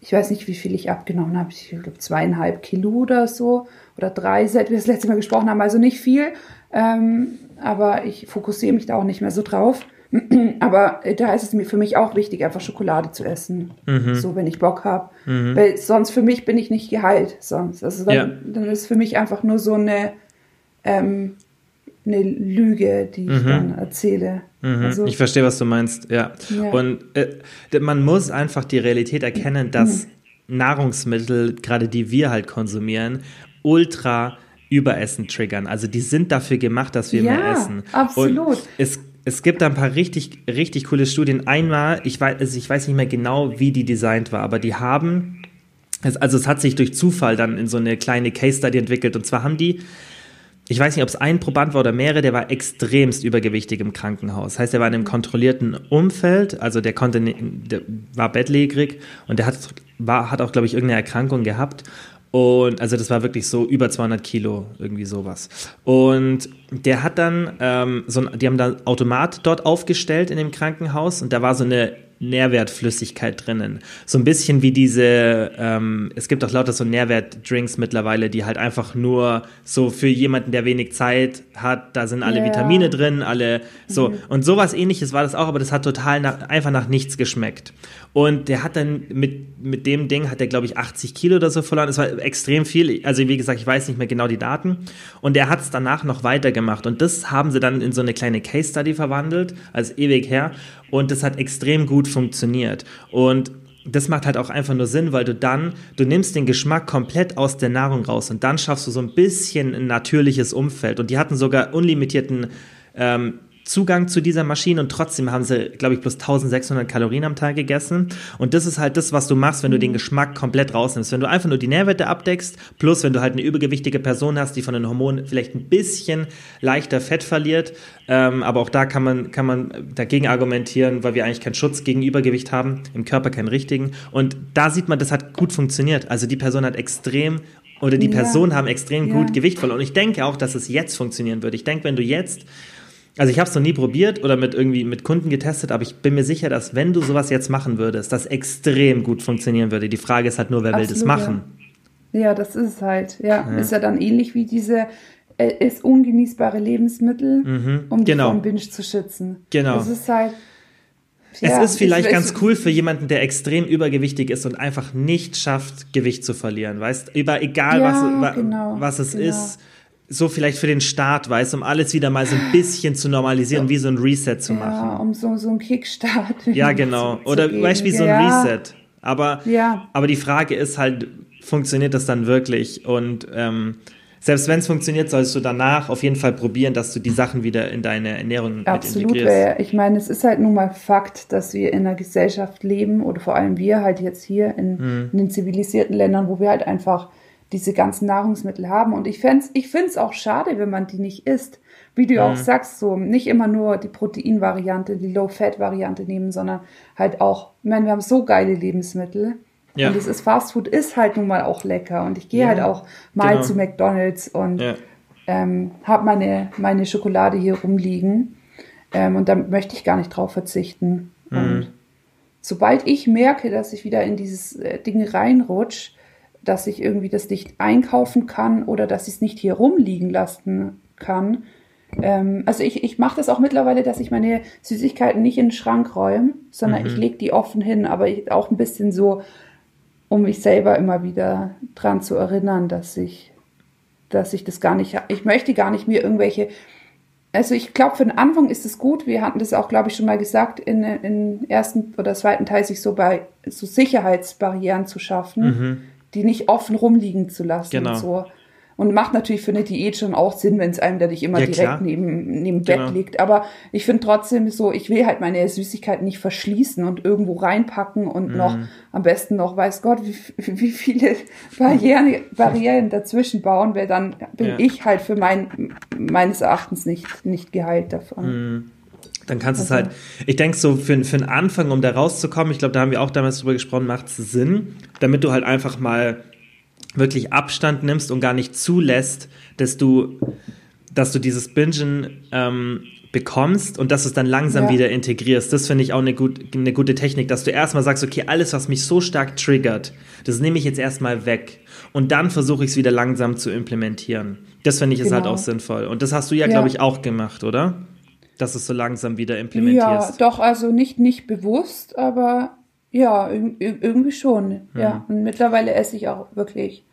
ich weiß nicht, wie viel ich abgenommen habe. Ich glaube zweieinhalb Kilo oder so. Oder drei, seit wir das letzte Mal gesprochen haben. Also nicht viel. Ähm, aber ich fokussiere mich da auch nicht mehr so drauf. [clears throat] Aber da ist es mir für mich auch wichtig, einfach Schokolade zu essen. Mhm. So, wenn ich Bock habe. Mhm. Weil sonst für mich bin ich nicht geheilt. Sonst. Also dann, ja. dann ist für mich einfach nur so eine, ähm, eine Lüge, die ich mhm. dann erzähle. Mhm. Also, ich verstehe, was du meinst, ja. ja. Und äh, man muss einfach die Realität erkennen, dass mhm. Nahrungsmittel, gerade die wir halt konsumieren, ultra Überessen triggern. Also die sind dafür gemacht, dass wir ja, mehr essen. Absolut. Und es, es gibt da ein paar richtig, richtig coole Studien. Einmal, ich weiß, also ich weiß nicht mehr genau, wie die designt war, aber die haben, also es hat sich durch Zufall dann in so eine kleine Case Study entwickelt. Und zwar haben die ich weiß nicht, ob es ein Proband war oder mehrere, der war extremst übergewichtig im Krankenhaus. Das heißt, er war in einem kontrollierten Umfeld, also der konnte, der war bettlägerig und der hat, war, hat auch, glaube ich, irgendeine Erkrankung gehabt. Und also das war wirklich so über 200 Kilo, irgendwie sowas. Und der hat dann, ähm, so, die haben da Automat dort aufgestellt in dem Krankenhaus und da war so eine Nährwertflüssigkeit drinnen. So ein bisschen wie diese, ähm, es gibt auch lauter so Nährwertdrinks mittlerweile, die halt einfach nur so für jemanden, der wenig Zeit hat, da sind alle yeah. Vitamine drin, alle so. Mhm. Und sowas ähnliches war das auch, aber das hat total nach, einfach nach nichts geschmeckt. Und der hat dann mit, mit dem Ding, hat er glaube ich 80 Kilo oder so verloren. Das war extrem viel. Also wie gesagt, ich weiß nicht mehr genau die Daten. Und er hat es danach noch weitergemacht. Und das haben sie dann in so eine kleine Case Study verwandelt, als ewig her. Und das hat extrem gut funktioniert. Und das macht halt auch einfach nur Sinn, weil du dann, du nimmst den Geschmack komplett aus der Nahrung raus und dann schaffst du so ein bisschen ein natürliches Umfeld. Und die hatten sogar unlimitierten ähm, Zugang zu dieser Maschine und trotzdem haben sie, glaube ich, plus 1600 Kalorien am Tag gegessen. Und das ist halt das, was du machst, wenn du den Geschmack komplett rausnimmst. Wenn du einfach nur die Nährwerte abdeckst, plus wenn du halt eine übergewichtige Person hast, die von den Hormonen vielleicht ein bisschen leichter Fett verliert. Ähm, aber auch da kann man, kann man dagegen argumentieren, weil wir eigentlich keinen Schutz gegen Übergewicht haben, im Körper keinen richtigen. Und da sieht man, das hat gut funktioniert. Also die Person hat extrem oder die ja. Personen haben extrem ja. gut Gewicht verloren. Und ich denke auch, dass es jetzt funktionieren würde. Ich denke, wenn du jetzt also ich habe es noch nie probiert oder mit irgendwie mit Kunden getestet, aber ich bin mir sicher, dass wenn du sowas jetzt machen würdest, das extrem gut funktionionieren würde. Die Frage ist halt nur, wer Absolut, will das machen? Ja. ja, das ist es halt. Ja, ja, ist ja dann ähnlich wie diese äh, ist ungenießbare Lebensmittel, mhm, um genau. dich vom Binge zu schützen. Genau. Das ist halt es ist vielleicht ich, ganz cool für jemanden, der extrem übergewichtig ist und einfach nicht schafft, Gewicht zu verlieren, weißt? Über egal ja, was, genau, was es genau. ist so vielleicht für den Start, weißt um alles wieder mal so ein bisschen zu normalisieren, wie so ein Reset zu machen. Ja, um so, so einen Kickstart. Ja, genau. Zu, Oder wie so ein ja. Reset. Aber, ja. aber die Frage ist halt, funktioniert das dann wirklich? Und ähm, selbst wenn es funktioniert, solltest du danach auf jeden Fall probieren, dass du die Sachen wieder in deine Ernährung Absolut, mit integrierst. Ich meine, es ist halt nun mal Fakt, dass wir in einer Gesellschaft leben oder vor allem wir halt jetzt hier in, hm. in den zivilisierten Ländern, wo wir halt einfach diese ganzen Nahrungsmittel haben. Und ich fände ich finde es auch schade, wenn man die nicht isst. Wie du mhm. auch sagst, so nicht immer nur die Proteinvariante, die Low-Fat-Variante nehmen, sondern halt auch, ich meine, wir haben so geile Lebensmittel. Ja. Und das Fastfood ist halt nun mal auch lecker. Und ich gehe ja, halt auch mal genau. zu McDonalds und ja. ähm, habe meine, meine Schokolade hier rumliegen. Ähm, und da möchte ich gar nicht drauf verzichten. Mhm. Und sobald ich merke, dass ich wieder in dieses äh, Ding reinrutsche, dass ich irgendwie das nicht einkaufen kann oder dass ich es nicht hier rumliegen lassen kann. Ähm, also ich, ich mache das auch mittlerweile, dass ich meine Süßigkeiten nicht in den Schrank räume, sondern mhm. ich lege die offen hin, aber ich, auch ein bisschen so, um mich selber immer wieder dran zu erinnern, dass ich, dass ich das gar nicht, ich möchte gar nicht mir irgendwelche also ich glaube, für den Anfang ist es gut. Wir hatten das auch, glaube ich, schon mal gesagt, in, in ersten oder zweiten Teil sich so bei so Sicherheitsbarrieren zu schaffen. Mhm die nicht offen rumliegen zu lassen genau. und so. Und macht natürlich für eine Diät schon auch Sinn, wenn es einem da nicht immer ja, direkt neben, neben Bett genau. liegt. Aber ich finde trotzdem so, ich will halt meine Süßigkeiten nicht verschließen und irgendwo reinpacken und mhm. noch am besten noch, weiß Gott, wie, wie viele Barrieren, Barrieren dazwischen bauen, weil dann bin ja. ich halt für mein, meines Erachtens nicht, nicht geheilt davon. Mhm. Dann kannst du also. es halt, ich denke so für, für den Anfang, um da rauszukommen, ich glaube, da haben wir auch damals drüber gesprochen, macht es Sinn, damit du halt einfach mal wirklich Abstand nimmst und gar nicht zulässt, dass du, dass du dieses Bingen ähm, bekommst und dass du es dann langsam ja. wieder integrierst. Das finde ich auch eine, gut, eine gute Technik, dass du erstmal sagst, okay, alles, was mich so stark triggert, das nehme ich jetzt erstmal weg. Und dann versuche ich es wieder langsam zu implementieren. Das finde ich genau. ist halt genau. auch sinnvoll. Und das hast du ja, ja. glaube ich, auch gemacht, oder? Dass es so langsam wieder implementierst. Ja, doch, also nicht, nicht bewusst, aber ja, irgendwie schon. Ja. Mhm. Und mittlerweile esse ich auch wirklich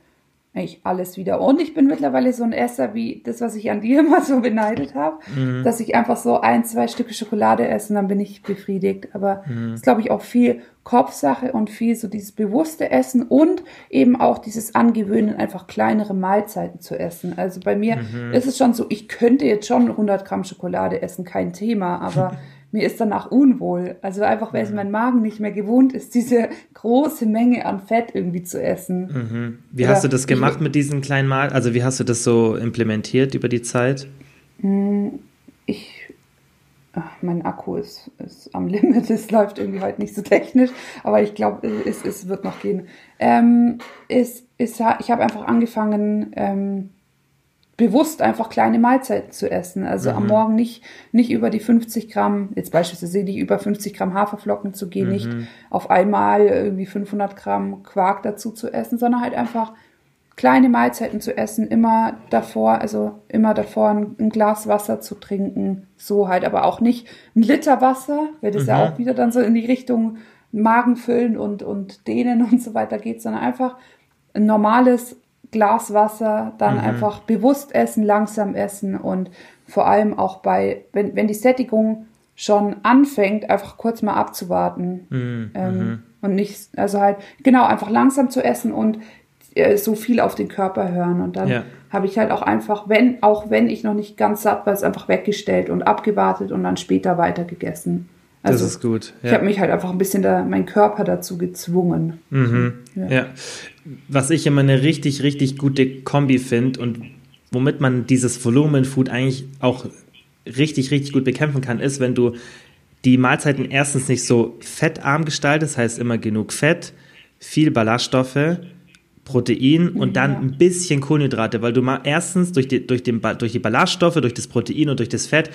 eigentlich alles wieder. Und ich bin mittlerweile so ein Esser wie das, was ich an dir immer so beneidet habe, mhm. dass ich einfach so ein, zwei Stücke Schokolade esse und dann bin ich befriedigt. Aber mhm. ist, glaube ich, auch viel Kopfsache und viel so dieses bewusste Essen und eben auch dieses Angewöhnen, einfach kleinere Mahlzeiten zu essen. Also bei mir mhm. ist es schon so, ich könnte jetzt schon 100 Gramm Schokolade essen, kein Thema, aber [laughs] mir ist danach unwohl. Also einfach, weil es mein Magen nicht mehr gewohnt ist, diese große Menge an Fett irgendwie zu essen. Mhm. Wie Oder hast du das gemacht mit diesen kleinen Mal? Also wie hast du das so implementiert über die Zeit? Hm, ich, ach, mein Akku ist, ist am [laughs] Limit. Es läuft irgendwie heute nicht so technisch, aber ich glaube, es, es wird noch gehen. Ähm, es, es, ich habe einfach angefangen, ähm, bewusst einfach kleine Mahlzeiten zu essen. Also mhm. am Morgen nicht, nicht über die 50 Gramm, jetzt beispielsweise nicht über 50 Gramm Haferflocken zu gehen, mhm. nicht auf einmal irgendwie 500 Gramm Quark dazu zu essen, sondern halt einfach kleine Mahlzeiten zu essen, immer davor, also immer davor ein, ein Glas Wasser zu trinken, so halt, aber auch nicht ein Liter Wasser, weil das mhm. ja auch wieder dann so in die Richtung Magen füllen und, und dehnen und so weiter geht, sondern einfach ein normales Glas Wasser, dann mhm. einfach bewusst essen, langsam essen und vor allem auch bei, wenn, wenn die Sättigung schon anfängt, einfach kurz mal abzuwarten. Mhm. Ähm, mhm. und nicht, also halt, genau, einfach langsam zu essen und äh, so viel auf den Körper hören. Und dann ja. habe ich halt auch einfach, wenn, auch wenn ich noch nicht ganz satt war, es einfach weggestellt und abgewartet und dann später weiter gegessen. Also, das ist gut. Ja. Ich habe mich halt einfach ein bisschen da, mein Körper dazu gezwungen. Mhm. Ja. ja. Was ich immer eine richtig, richtig gute Kombi finde und womit man dieses Volumenfood eigentlich auch richtig, richtig gut bekämpfen kann, ist, wenn du die Mahlzeiten erstens nicht so fettarm gestaltest, das heißt immer genug Fett, viel Ballaststoffe, Protein und dann ein bisschen Kohlenhydrate, weil du mal erstens durch die, durch, den, durch die Ballaststoffe, durch das Protein und durch das Fett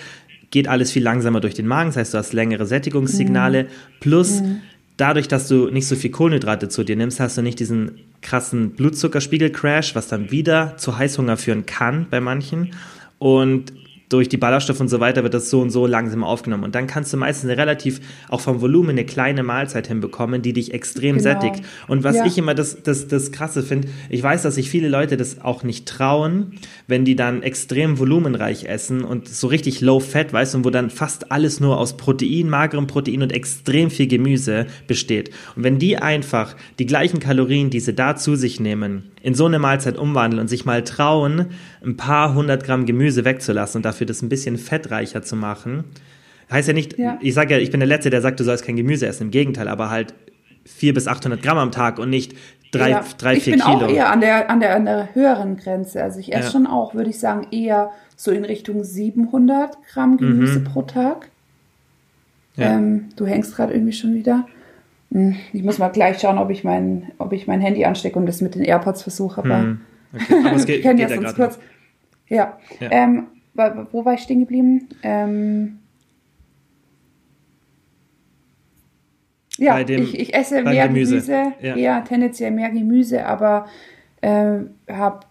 geht alles viel langsamer durch den Magen, das heißt, du hast längere Sättigungssignale, mhm. plus mhm. dadurch, dass du nicht so viel Kohlenhydrate zu dir nimmst, hast du nicht diesen krassen Blutzuckerspiegel-Crash, was dann wieder zu Heißhunger führen kann bei manchen. Und durch die Ballaststoffe und so weiter wird das so und so langsam aufgenommen. Und dann kannst du meistens relativ, auch vom Volumen, eine kleine Mahlzeit hinbekommen, die dich extrem genau. sättigt. Und was ja. ich immer das, das, das Krasse finde, ich weiß, dass sich viele Leute das auch nicht trauen, wenn die dann extrem volumenreich essen und so richtig low fat, weißt du, wo dann fast alles nur aus Protein, magerem Protein und extrem viel Gemüse besteht. Und wenn die einfach die gleichen Kalorien, die sie da zu sich nehmen, in so eine Mahlzeit umwandeln und sich mal trauen, ein paar hundert Gramm Gemüse wegzulassen und dafür das ein bisschen fettreicher zu machen. Heißt ja nicht, ja. ich sage ja, ich bin der Letzte, der sagt, du sollst kein Gemüse essen. Im Gegenteil, aber halt 400 bis 800 Gramm am Tag und nicht 3, ja. 3 4 Kilo. Ich bin auch eher an der, an, der, an der höheren Grenze. Also ich esse ja. schon auch, würde ich sagen, eher so in Richtung 700 Gramm Gemüse mhm. pro Tag. Ja. Ähm, du hängst gerade irgendwie schon wieder. Hm, ich muss mal gleich schauen, ob ich mein, ob ich mein Handy anstecke und das mit den AirPods versuche. Aber, hm, okay. aber es [laughs] geht, geht ja sonst kurz. Ja. ja. Ähm, wo war ich stehen geblieben? Ähm, ja, dem, ich, ich, esse mehr Gemüse, Gemüse ja. eher tendenziell mehr Gemüse, aber äh, hab,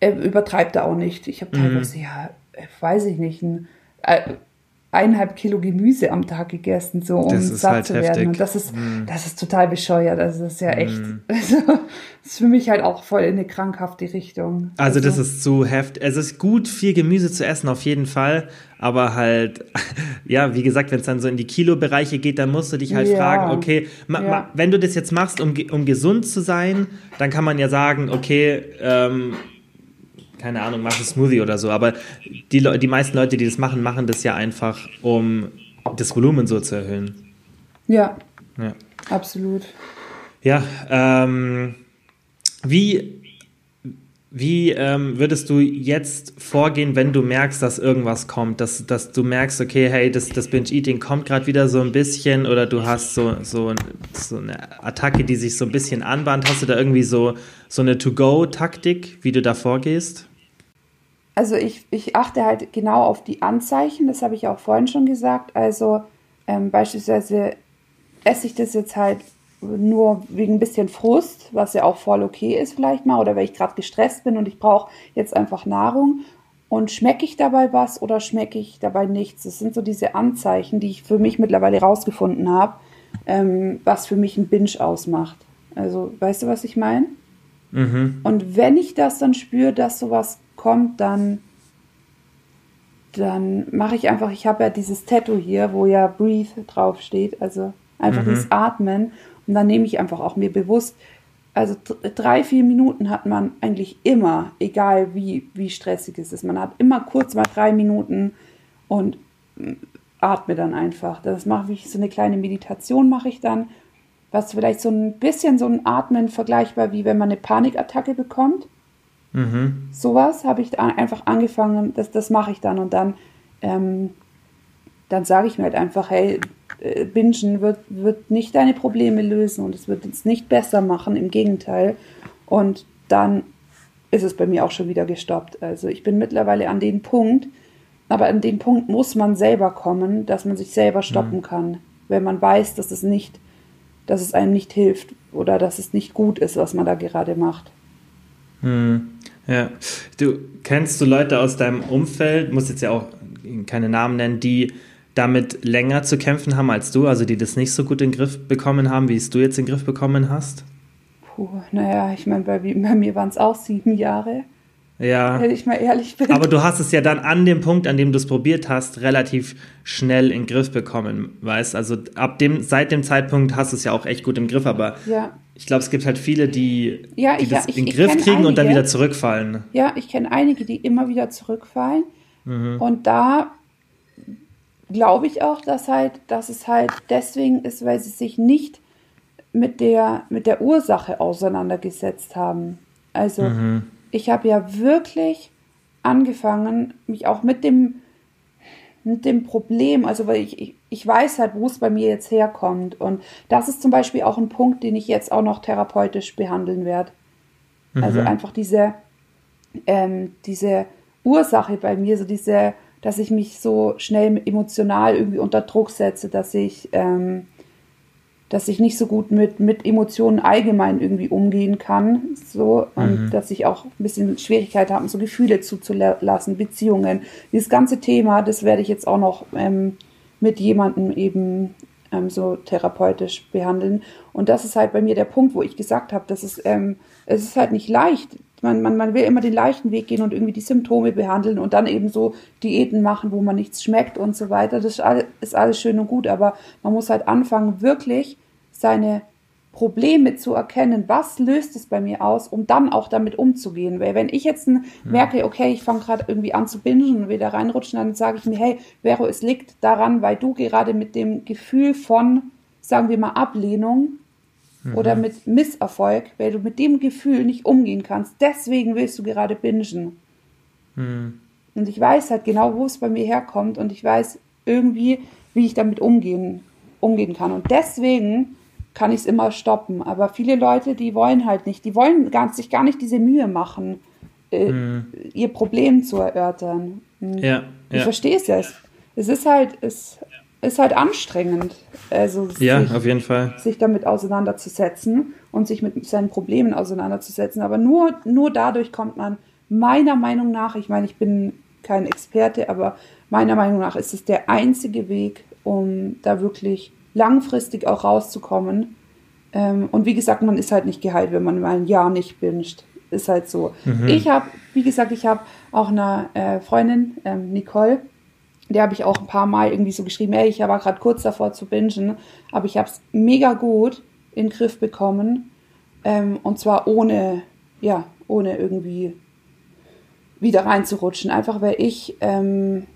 äh, übertreibt da auch nicht. Ich habe mhm. teilweise, mhm. ja, weiß ich nicht, ein, äh, eineinhalb Kilo Gemüse am Tag gegessen, so um satt halt zu werden. Heftig. Und das ist, mm. das ist total bescheuert. Also das ist ja echt, mm. [laughs] also, das ist für mich halt auch voll in eine krankhafte Richtung. Also, also das ist zu heftig. Es ist gut, viel Gemüse zu essen, auf jeden Fall. Aber halt, [laughs] ja, wie gesagt, wenn es dann so in die Kilobereiche geht, dann musst du dich halt ja. fragen, okay, ma, ja. ma, wenn du das jetzt machst, um, um gesund zu sein, dann kann man ja sagen, okay, ähm, keine Ahnung, mach einen Smoothie oder so. Aber die, die meisten Leute, die das machen, machen das ja einfach, um das Volumen so zu erhöhen. Ja. Ja. Absolut. Ja, ähm, wie, wie ähm, würdest du jetzt vorgehen, wenn du merkst, dass irgendwas kommt? Dass, dass du merkst, okay, hey, das, das Binge-Eating kommt gerade wieder so ein bisschen oder du hast so, so, so eine Attacke, die sich so ein bisschen anbahnt. Hast du da irgendwie so, so eine To-Go-Taktik, wie du da vorgehst? Also ich, ich achte halt genau auf die Anzeichen, das habe ich auch vorhin schon gesagt. Also ähm, beispielsweise esse ich das jetzt halt nur wegen ein bisschen Frust, was ja auch voll okay ist vielleicht mal, oder weil ich gerade gestresst bin und ich brauche jetzt einfach Nahrung. Und schmecke ich dabei was oder schmecke ich dabei nichts? Das sind so diese Anzeichen, die ich für mich mittlerweile rausgefunden habe, ähm, was für mich ein Binge ausmacht. Also, weißt du, was ich meine? Mhm. Und wenn ich das dann spüre, dass sowas kommt, dann, dann mache ich einfach, ich habe ja dieses Tattoo hier, wo ja Breathe draufsteht, also einfach mhm. dieses Atmen. Und dann nehme ich einfach auch mir bewusst, also drei, vier Minuten hat man eigentlich immer, egal wie, wie stressig es ist. Man hat immer kurz mal drei Minuten und mm, atme dann einfach. Das mache ich, so eine kleine Meditation mache ich dann, was vielleicht so ein bisschen so ein Atmen vergleichbar wie wenn man eine Panikattacke bekommt. Mhm. Sowas habe ich einfach angefangen, das, das mache ich dann und dann, ähm, dann sage ich mir halt einfach, hey, äh, Bingen wird, wird nicht deine Probleme lösen und es wird es nicht besser machen, im Gegenteil. Und dann ist es bei mir auch schon wieder gestoppt. Also ich bin mittlerweile an dem Punkt, aber an dem Punkt muss man selber kommen, dass man sich selber stoppen mhm. kann, wenn man weiß, dass es nicht, dass es einem nicht hilft oder dass es nicht gut ist, was man da gerade macht. Mhm. Ja, du kennst du Leute aus deinem Umfeld, musst jetzt ja auch keine Namen nennen, die damit länger zu kämpfen haben als du, also die das nicht so gut in den Griff bekommen haben, wie es du jetzt in den Griff bekommen hast? Puh, naja, ich meine, bei, bei mir waren es auch sieben Jahre. Ja. Wenn ich mal ehrlich bin. Aber du hast es ja dann an dem Punkt, an dem du es probiert hast, relativ schnell in den Griff bekommen, weißt? Also ab dem, seit dem Zeitpunkt hast du es ja auch echt gut im Griff, aber ja. Ich glaube, es gibt halt viele, die, ja, die ich, das ich, in den Griff kriegen einige, und dann wieder zurückfallen. Ja, ich kenne einige, die immer wieder zurückfallen. Mhm. Und da glaube ich auch, dass halt, dass es halt deswegen ist, weil sie sich nicht mit der, mit der Ursache auseinandergesetzt haben. Also mhm. ich habe ja wirklich angefangen, mich auch mit dem, mit dem Problem, also weil ich, ich, ich weiß halt, wo es bei mir jetzt herkommt. Und das ist zum Beispiel auch ein Punkt, den ich jetzt auch noch therapeutisch behandeln werde. Also mhm. Also einfach diese, ähm, diese Ursache bei mir, so diese dass ich mich so schnell emotional irgendwie unter Druck setze, dass ich, ähm, dass ich nicht so gut mit, mit Emotionen allgemein irgendwie umgehen kann. So, und mhm. dass ich auch ein bisschen Schwierigkeit habe, so Gefühle zuzulassen, Beziehungen. Dieses ganze Thema, das werde ich jetzt auch noch ähm, mit jemandem eben ähm, so therapeutisch behandeln. Und das ist halt bei mir der Punkt, wo ich gesagt habe, dass es, ähm, es ist halt nicht leicht, man, man, man will immer den leichten Weg gehen und irgendwie die Symptome behandeln und dann eben so Diäten machen, wo man nichts schmeckt und so weiter. Das ist alles, ist alles schön und gut, aber man muss halt anfangen, wirklich seine Probleme zu erkennen, was löst es bei mir aus, um dann auch damit umzugehen. Weil wenn ich jetzt merke, okay, ich fange gerade irgendwie an zu bingen und wieder reinrutschen, dann sage ich mir, hey, Vero, es liegt daran, weil du gerade mit dem Gefühl von, sagen wir mal, Ablehnung oder mhm. mit Misserfolg, weil du mit dem Gefühl nicht umgehen kannst. Deswegen willst du gerade bingen. Mhm. Und ich weiß halt genau, wo es bei mir herkommt und ich weiß irgendwie, wie ich damit umgehen, umgehen kann. Und deswegen kann ich es immer stoppen. Aber viele Leute, die wollen halt nicht, die wollen gar, sich gar nicht diese Mühe machen, äh, mhm. ihr Problem zu erörtern. Mhm. Ja, ich ja. verstehe es ja. Es ist halt, es ist halt anstrengend. Also ja, sich, auf jeden Fall. Sich damit auseinanderzusetzen und sich mit seinen Problemen auseinanderzusetzen. Aber nur, nur dadurch kommt man meiner Meinung nach, ich meine, ich bin kein Experte, aber meiner Meinung nach ist es der einzige Weg, um da wirklich langfristig auch rauszukommen. Ähm, und wie gesagt, man ist halt nicht geheilt, wenn man mal ein Jahr nicht binscht. Ist halt so. Mhm. Ich habe, wie gesagt, ich habe auch eine äh, Freundin, ähm, Nicole, der habe ich auch ein paar Mal irgendwie so geschrieben, ey, ich war gerade kurz davor zu bingen, aber ich habe es mega gut in den Griff bekommen. Ähm, und zwar ohne, ja, ohne irgendwie wieder reinzurutschen. Einfach weil ich, ähm,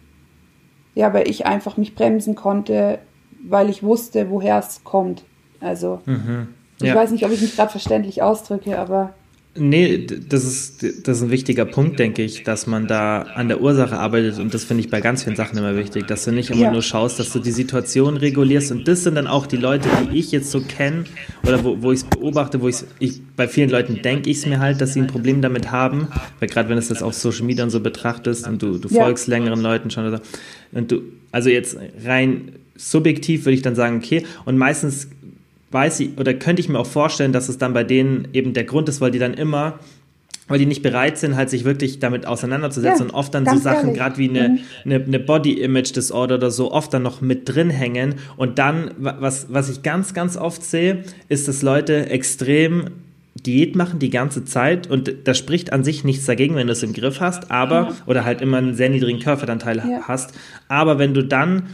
ja, weil ich einfach mich bremsen konnte, weil ich wusste, woher es kommt. Also, mhm. ja. ich weiß nicht, ob ich mich gerade verständlich ausdrücke, aber Nee, das ist, das ist ein wichtiger Punkt, denke ich, dass man da an der Ursache arbeitet und das finde ich bei ganz vielen Sachen immer wichtig, dass du nicht immer ja. nur schaust, dass du die Situation regulierst und das sind dann auch die Leute, die ich jetzt so kenne oder wo, wo ich es beobachte, wo ich, ich bei vielen Leuten denke ich es mir halt, dass sie ein Problem damit haben, weil gerade wenn du das auf Social Media und so betrachtest und du, du ja. folgst längeren Leuten schon oder und du, also jetzt rein subjektiv würde ich dann sagen, okay, und meistens weiß ich oder könnte ich mir auch vorstellen, dass es dann bei denen eben der Grund ist, weil die dann immer weil die nicht bereit sind, halt sich wirklich damit auseinanderzusetzen ja, und oft dann so Sachen, gerade wie eine, mhm. eine, eine Body-Image-Disorder oder so, oft dann noch mit drin hängen. Und dann, was, was ich ganz, ganz oft sehe, ist, dass Leute extrem Diät machen die ganze Zeit und da spricht an sich nichts dagegen, wenn du es im Griff hast, aber, ja. oder halt immer einen sehr niedrigen Körperanteil ja. hast. Aber wenn du dann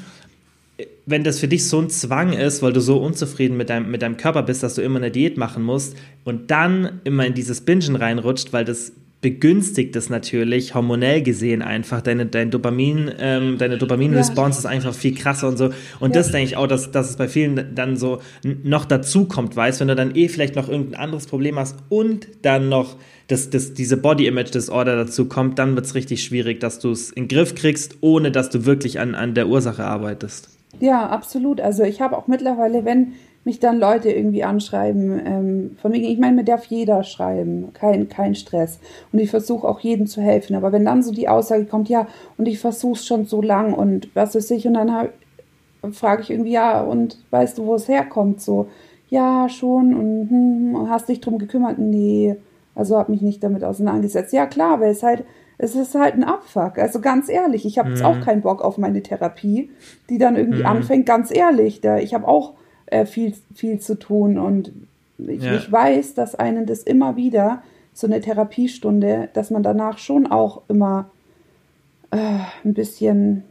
wenn das für dich so ein Zwang ist, weil du so unzufrieden mit deinem, mit deinem Körper bist, dass du immer eine Diät machen musst und dann immer in dieses Bingen reinrutscht, weil das begünstigt das natürlich hormonell gesehen einfach. Deine, dein Dopamin, ähm, deine Dopamin-Response ja. ist einfach viel krasser und so. Und ja. das denke ich auch, dass, dass es bei vielen dann so noch dazu kommt, weißt, wenn du dann eh vielleicht noch irgendein anderes Problem hast und dann noch das, das, diese Body-Image-Disorder dazu kommt, dann wird es richtig schwierig, dass du es in den Griff kriegst, ohne dass du wirklich an, an der Ursache arbeitest. Ja, absolut. Also ich habe auch mittlerweile, wenn mich dann Leute irgendwie anschreiben, ähm, von wegen, ich meine, mir darf jeder schreiben, kein, kein Stress. Und ich versuche auch jedem zu helfen. Aber wenn dann so die Aussage kommt, ja, und ich versuche es schon so lang und was weiß ich, und dann frage ich irgendwie, ja, und weißt du, wo es herkommt? So, ja, schon, und hm, hast dich drum gekümmert? Nee, also habe mich nicht damit auseinandergesetzt. Ja, klar, weil es halt es ist halt ein Abfuck. Also ganz ehrlich, ich habe jetzt mhm. auch keinen Bock auf meine Therapie, die dann irgendwie mhm. anfängt. Ganz ehrlich, da, ich habe auch äh, viel, viel zu tun und ich, ja. ich, weiß, dass einen das immer wieder, so eine Therapiestunde, dass man danach schon auch immer äh, ein bisschen,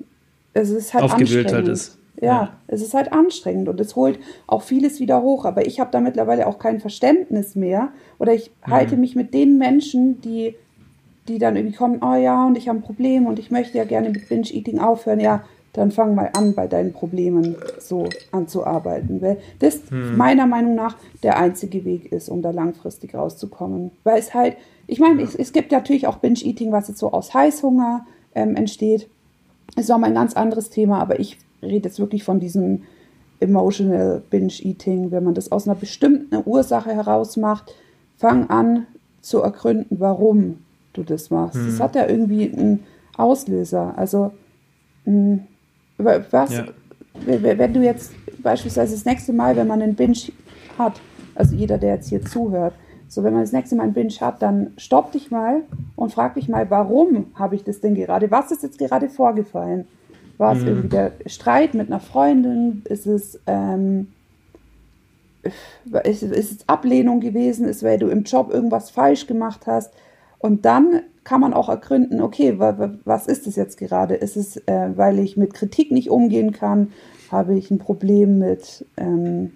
es ist halt Aufgewühlt anstrengend. Halt ist. Ja, ja, es ist halt anstrengend und es holt auch vieles wieder hoch. Aber ich habe da mittlerweile auch kein Verständnis mehr oder ich mhm. halte mich mit den Menschen, die die dann irgendwie kommen, oh ja, und ich habe ein Problem und ich möchte ja gerne mit Binge-Eating aufhören, ja, dann fang mal an, bei deinen Problemen so anzuarbeiten. Weil das hm. meiner Meinung nach der einzige Weg ist, um da langfristig rauszukommen. Weil es halt, ich meine, ja. es, es, gibt natürlich auch Binge-Eating, was jetzt so aus Heißhunger ähm, entsteht. Ist nochmal ein ganz anderes Thema, aber ich rede jetzt wirklich von diesem Emotional Binge-Eating, wenn man das aus einer bestimmten Ursache heraus macht, fang an zu ergründen, warum du das machst. Hm. Das hat ja irgendwie einen Auslöser. Also, hm, was, ja. wenn du jetzt beispielsweise das nächste Mal, wenn man einen Binge hat, also jeder, der jetzt hier zuhört, so wenn man das nächste Mal einen Binge hat, dann stopp dich mal und frag dich mal, warum habe ich das denn gerade? Was ist jetzt gerade vorgefallen? War es mhm. irgendwie der Streit mit einer Freundin? Ist es, ähm, ist, ist es Ablehnung gewesen? Ist, weil du im Job irgendwas falsch gemacht hast? Und dann kann man auch ergründen, okay, was ist es jetzt gerade? Ist es, äh, weil ich mit Kritik nicht umgehen kann? Habe ich ein Problem mit, ähm,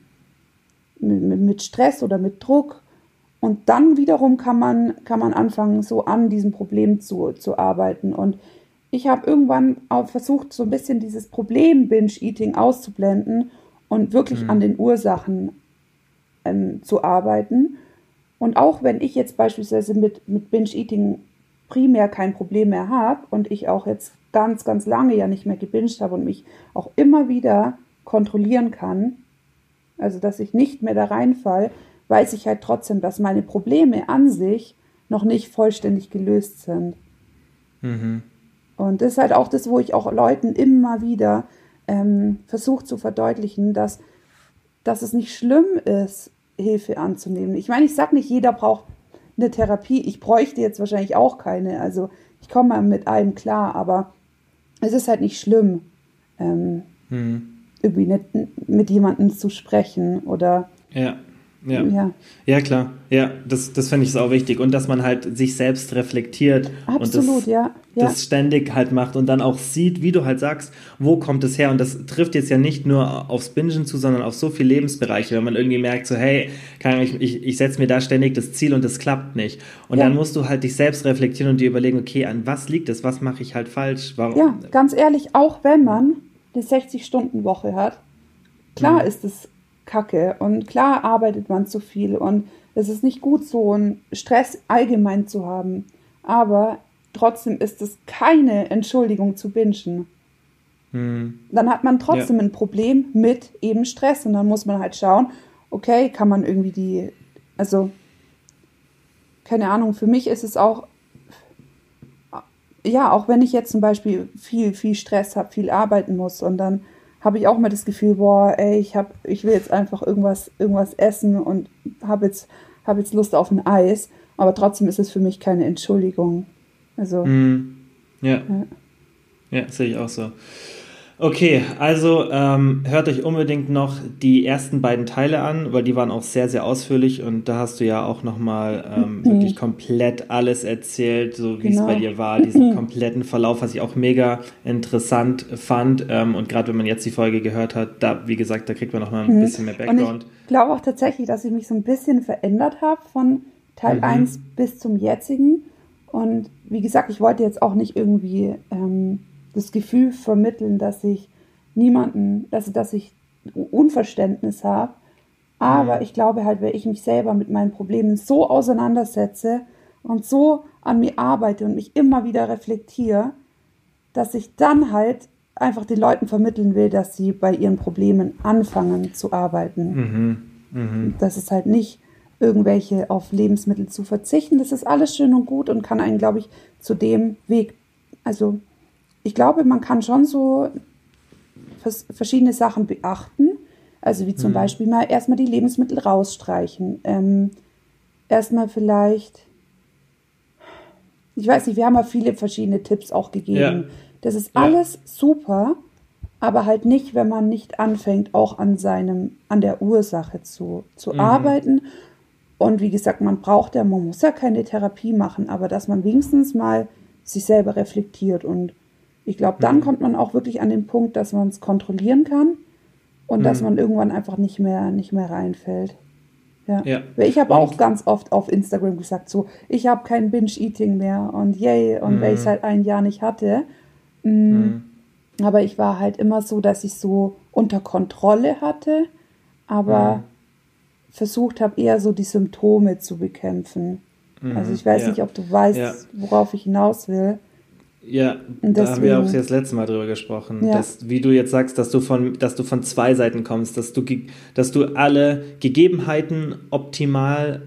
mit, mit, Stress oder mit Druck? Und dann wiederum kann man, kann man anfangen, so an diesem Problem zu, zu arbeiten. Und ich habe irgendwann auch versucht, so ein bisschen dieses Problem Binge-Eating auszublenden und wirklich mhm. an den Ursachen ähm, zu arbeiten und auch wenn ich jetzt beispielsweise mit, mit Binge-Eating primär kein Problem mehr habe und ich auch jetzt ganz, ganz lange ja nicht mehr gebinged habe und mich auch immer wieder kontrollieren kann, also dass ich nicht mehr da reinfall, weiß ich halt trotzdem, dass meine Probleme an sich noch nicht vollständig gelöst sind. Mhm. Und das ist halt auch das, wo ich auch Leuten immer wieder ähm, versuche zu verdeutlichen, dass, dass es nicht schlimm ist, Hilfe anzunehmen. Ich meine, ich sage nicht, jeder braucht eine Therapie. Ich bräuchte jetzt wahrscheinlich auch keine. Also ich komme mal mit allem klar, aber es ist halt nicht schlimm, ähm, hm. irgendwie nicht, mit jemandem zu sprechen oder ja. Ja. ja. ja, klar. Ja, das, das finde ich auch wichtig. Und dass man halt sich selbst reflektiert Absolut, und das, ja. ja. das ständig halt macht und dann auch sieht, wie du halt sagst, wo kommt es her. Und das trifft jetzt ja nicht nur aufs Bingen zu, sondern auf so viele Lebensbereiche, wenn man irgendwie merkt, so, hey, ich, ich, ich setze mir da ständig das Ziel und das klappt nicht. Und ja. dann musst du halt dich selbst reflektieren und dir überlegen, okay, an was liegt es? Was mache ich halt falsch? Warum? Ja, ganz ehrlich, auch wenn man die 60-Stunden-Woche hat, klar mhm. ist es kacke. Und klar arbeitet man zu viel und es ist nicht gut, so einen Stress allgemein zu haben. Aber trotzdem ist es keine Entschuldigung zu bingen. Hm. Dann hat man trotzdem ja. ein Problem mit eben Stress und dann muss man halt schauen, okay, kann man irgendwie die, also keine Ahnung, für mich ist es auch, ja, auch wenn ich jetzt zum Beispiel viel, viel Stress habe, viel arbeiten muss und dann habe ich auch mal das Gefühl, boah, ey, ich hab, ich will jetzt einfach irgendwas, irgendwas essen und habe jetzt, hab jetzt Lust auf ein Eis. Aber trotzdem ist es für mich keine Entschuldigung. Also. Mhm. Ja. ja. Ja, sehe ich auch so. Okay, also ähm, hört euch unbedingt noch die ersten beiden Teile an, weil die waren auch sehr, sehr ausführlich und da hast du ja auch nochmal ähm, mhm. wirklich komplett alles erzählt, so wie genau. es bei dir war, diesen kompletten Verlauf, was ich auch mega interessant fand. Ähm, und gerade wenn man jetzt die Folge gehört hat, da, wie gesagt, da kriegt man nochmal ein mhm. bisschen mehr Background. Und ich glaube auch tatsächlich, dass ich mich so ein bisschen verändert habe von Teil mhm. 1 bis zum jetzigen. Und wie gesagt, ich wollte jetzt auch nicht irgendwie ähm, das Gefühl vermitteln, dass ich niemanden, dass, dass ich Unverständnis habe. Aber mhm. ich glaube halt, wenn ich mich selber mit meinen Problemen so auseinandersetze und so an mir arbeite und mich immer wieder reflektiere, dass ich dann halt einfach den Leuten vermitteln will, dass sie bei ihren Problemen anfangen zu arbeiten. Mhm. Mhm. Das ist halt nicht irgendwelche auf Lebensmittel zu verzichten. Das ist alles schön und gut und kann einen, glaube ich, zu dem Weg, also ich glaube, man kann schon so verschiedene Sachen beachten. Also wie zum mhm. Beispiel mal erstmal die Lebensmittel rausstreichen. Ähm, erstmal vielleicht, ich weiß nicht, wir haben ja viele verschiedene Tipps auch gegeben. Ja. Das ist ja. alles super, aber halt nicht, wenn man nicht anfängt, auch an seinem, an der Ursache zu, zu mhm. arbeiten. Und wie gesagt, man braucht ja, man muss ja keine Therapie machen, aber dass man wenigstens mal sich selber reflektiert und ich glaube, dann mhm. kommt man auch wirklich an den Punkt, dass man es kontrollieren kann und mhm. dass man irgendwann einfach nicht mehr, nicht mehr reinfällt. Ja. ja. Ich habe auch ganz oft auf Instagram gesagt, so, ich habe kein Binge-Eating mehr und yay, und mhm. weil ich es halt ein Jahr nicht hatte. Mm, mhm. Aber ich war halt immer so, dass ich so unter Kontrolle hatte, aber mhm. versucht habe, eher so die Symptome zu bekämpfen. Also ich weiß ja. nicht, ob du weißt, ja. worauf ich hinaus will. Ja, da haben wir auch das letzte Mal drüber gesprochen, ja. dass, wie du jetzt sagst, dass du von, dass du von zwei Seiten kommst, dass du, dass du alle Gegebenheiten optimal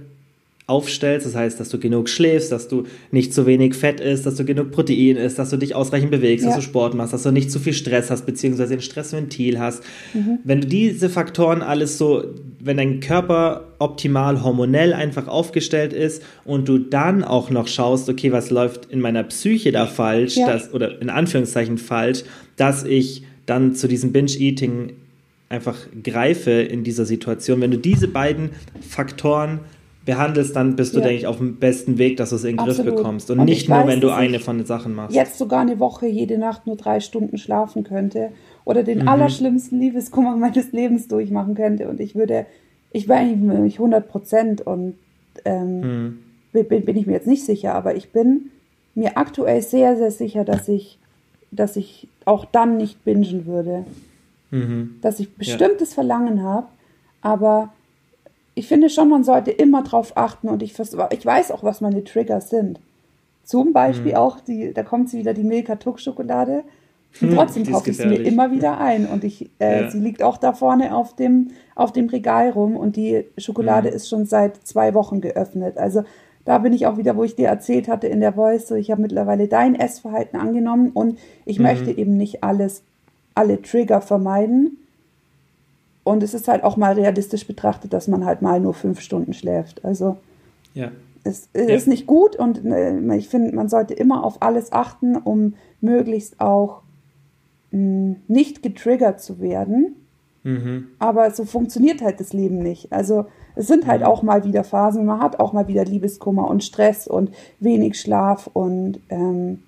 aufstellst. Das heißt, dass du genug schläfst, dass du nicht zu wenig Fett isst, dass du genug Protein isst, dass du dich ausreichend bewegst, ja. dass du Sport machst, dass du nicht zu viel Stress hast, beziehungsweise ein Stressventil hast. Mhm. Wenn du diese Faktoren alles so, wenn dein Körper optimal hormonell einfach aufgestellt ist und du dann auch noch schaust, okay, was läuft in meiner Psyche da falsch, ja. dass, oder in Anführungszeichen falsch, dass ich dann zu diesem Binge-Eating einfach greife in dieser Situation. Wenn du diese beiden Faktoren behandelst, dann bist du, ja. denke ich, auf dem besten Weg, dass du es in den Griff bekommst. Und, und nicht nur, weiß, wenn du eine von den Sachen machst. Jetzt sogar eine Woche jede Nacht nur drei Stunden schlafen könnte oder den mhm. allerschlimmsten Liebeskummer meines Lebens durchmachen könnte. Und ich würde, ich war eigentlich 100 Prozent und ähm, mhm. bin, bin ich mir jetzt nicht sicher, aber ich bin mir aktuell sehr, sehr sicher, dass ich, dass ich auch dann nicht bingen würde. Mhm. Dass ich bestimmtes ja. Verlangen habe, aber ich finde schon, man sollte immer drauf achten und ich, ich weiß auch, was meine Trigger sind. Zum Beispiel mhm. auch, die, da kommt sie wieder, die Milka Tuck Schokolade. Und hm, trotzdem kaufe ich sie mir immer wieder ein. Und ich, äh, ja. sie liegt auch da vorne auf dem, auf dem Regal rum und die Schokolade mhm. ist schon seit zwei Wochen geöffnet. Also da bin ich auch wieder, wo ich dir erzählt hatte in der Voice, so ich habe mittlerweile dein Essverhalten angenommen und ich mhm. möchte eben nicht alles, alle Trigger vermeiden, und es ist halt auch mal realistisch betrachtet, dass man halt mal nur fünf Stunden schläft. Also ja. es, es ja. ist nicht gut und äh, ich finde, man sollte immer auf alles achten, um möglichst auch mh, hm, nicht getriggert zu werden. Mhm. Aber so funktioniert halt das Leben nicht. Also es sind halt mhm. auch mal wieder Phasen, man hat auch mal wieder Liebeskummer und Stress und wenig Schlaf und, ähm,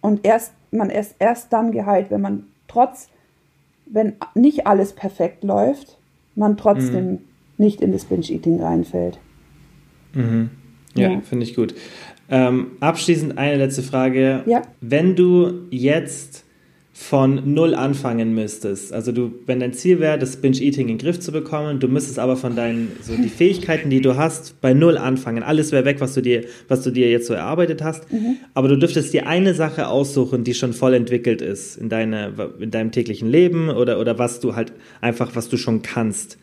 und erst, man ist erst dann geheilt, wenn man trotz wenn nicht alles perfekt läuft, man trotzdem mhm. nicht in das Binge-Eating reinfällt. Mhm. Ja, ja. finde ich gut. Ähm, abschließend eine letzte Frage. Ja. Wenn du jetzt von null anfangen müsstest. Also du, wenn dein Ziel wäre, das Binge-Eating in den Griff zu bekommen, du müsstest aber von deinen, so die [laughs] Fähigkeiten, die du hast, bei null anfangen. Alles wäre weg, was du dir, was du dir jetzt so erarbeitet hast. Mhm. Aber du dürftest dir eine Sache aussuchen, die schon voll entwickelt ist in, deine, in deinem täglichen Leben oder, oder was du halt einfach, was du schon kannst.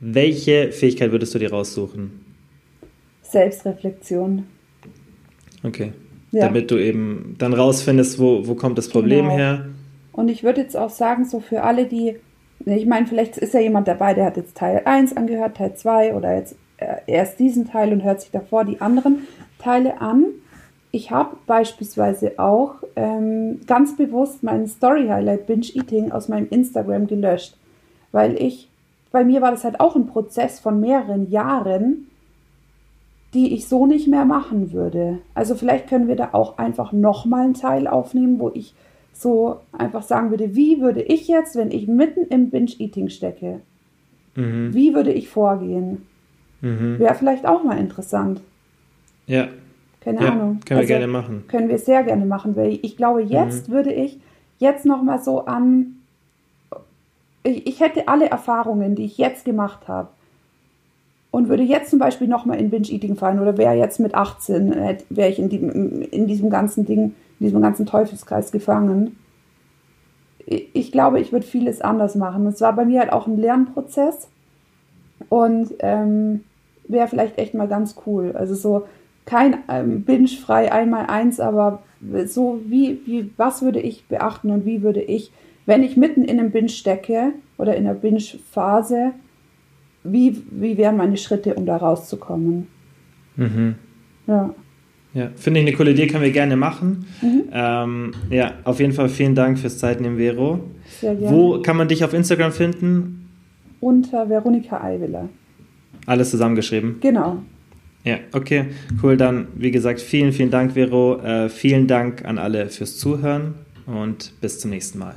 Welche Fähigkeit würdest du dir raussuchen? Selbstreflexion. Okay. Ja. Damit du eben dann rausfindest, wo, wo kommt das Problem genau. her. Und ich würde jetzt auch sagen, so für alle, die, ich meine, vielleicht ist ja jemand dabei, der hat jetzt Teil 1 angehört, Teil 2 oder jetzt äh, erst diesen Teil und hört sich davor die anderen Teile an. Ich habe beispielsweise auch ähm, ganz bewusst meinen Story Highlight Binge Eating aus meinem Instagram gelöscht, weil ich, bei mir war das halt auch ein Prozess von mehreren Jahren, die ich so nicht mehr machen würde. Also vielleicht können wir da auch einfach nochmal einen Teil aufnehmen, wo ich so einfach sagen würde, wie würde ich jetzt, wenn ich mitten im Binge-Eating stecke, mhm. wie würde ich vorgehen? Mhm. Wäre vielleicht auch mal interessant. Ja. Keine ja, Ahnung. Können wir also, gerne machen. Können wir sehr gerne machen, weil ich glaube, jetzt mhm. würde ich jetzt nochmal so an, ich, ich hätte alle Erfahrungen, die ich jetzt gemacht habe, und würde jetzt zum Beispiel nochmal in Binge-Eating fallen oder wäre jetzt mit 18, wäre ich in, die, in diesem ganzen Ding, in diesem ganzen Teufelskreis gefangen. Ich glaube, ich würde vieles anders machen. Es war bei mir halt auch ein Lernprozess und ähm, wäre vielleicht echt mal ganz cool. Also so kein ähm, Binge-frei einmal eins, aber so wie, wie, was würde ich beachten und wie würde ich, wenn ich mitten in einem Binge stecke oder in der Binge-Phase, wie, wie wären meine Schritte, um da rauszukommen? Mhm. Ja. Ja, finde ich eine coole Idee, können wir gerne machen. Mhm. Ähm, ja, auf jeden Fall vielen Dank fürs Zeitnehmen, Vero. Sehr gerne. Wo kann man dich auf Instagram finden? Unter Veronika Eiwiller. Alles zusammengeschrieben? Genau. Ja, okay, cool. Dann, wie gesagt, vielen, vielen Dank, Vero. Äh, vielen Dank an alle fürs Zuhören und bis zum nächsten Mal.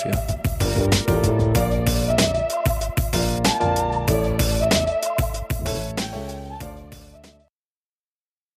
Dafür.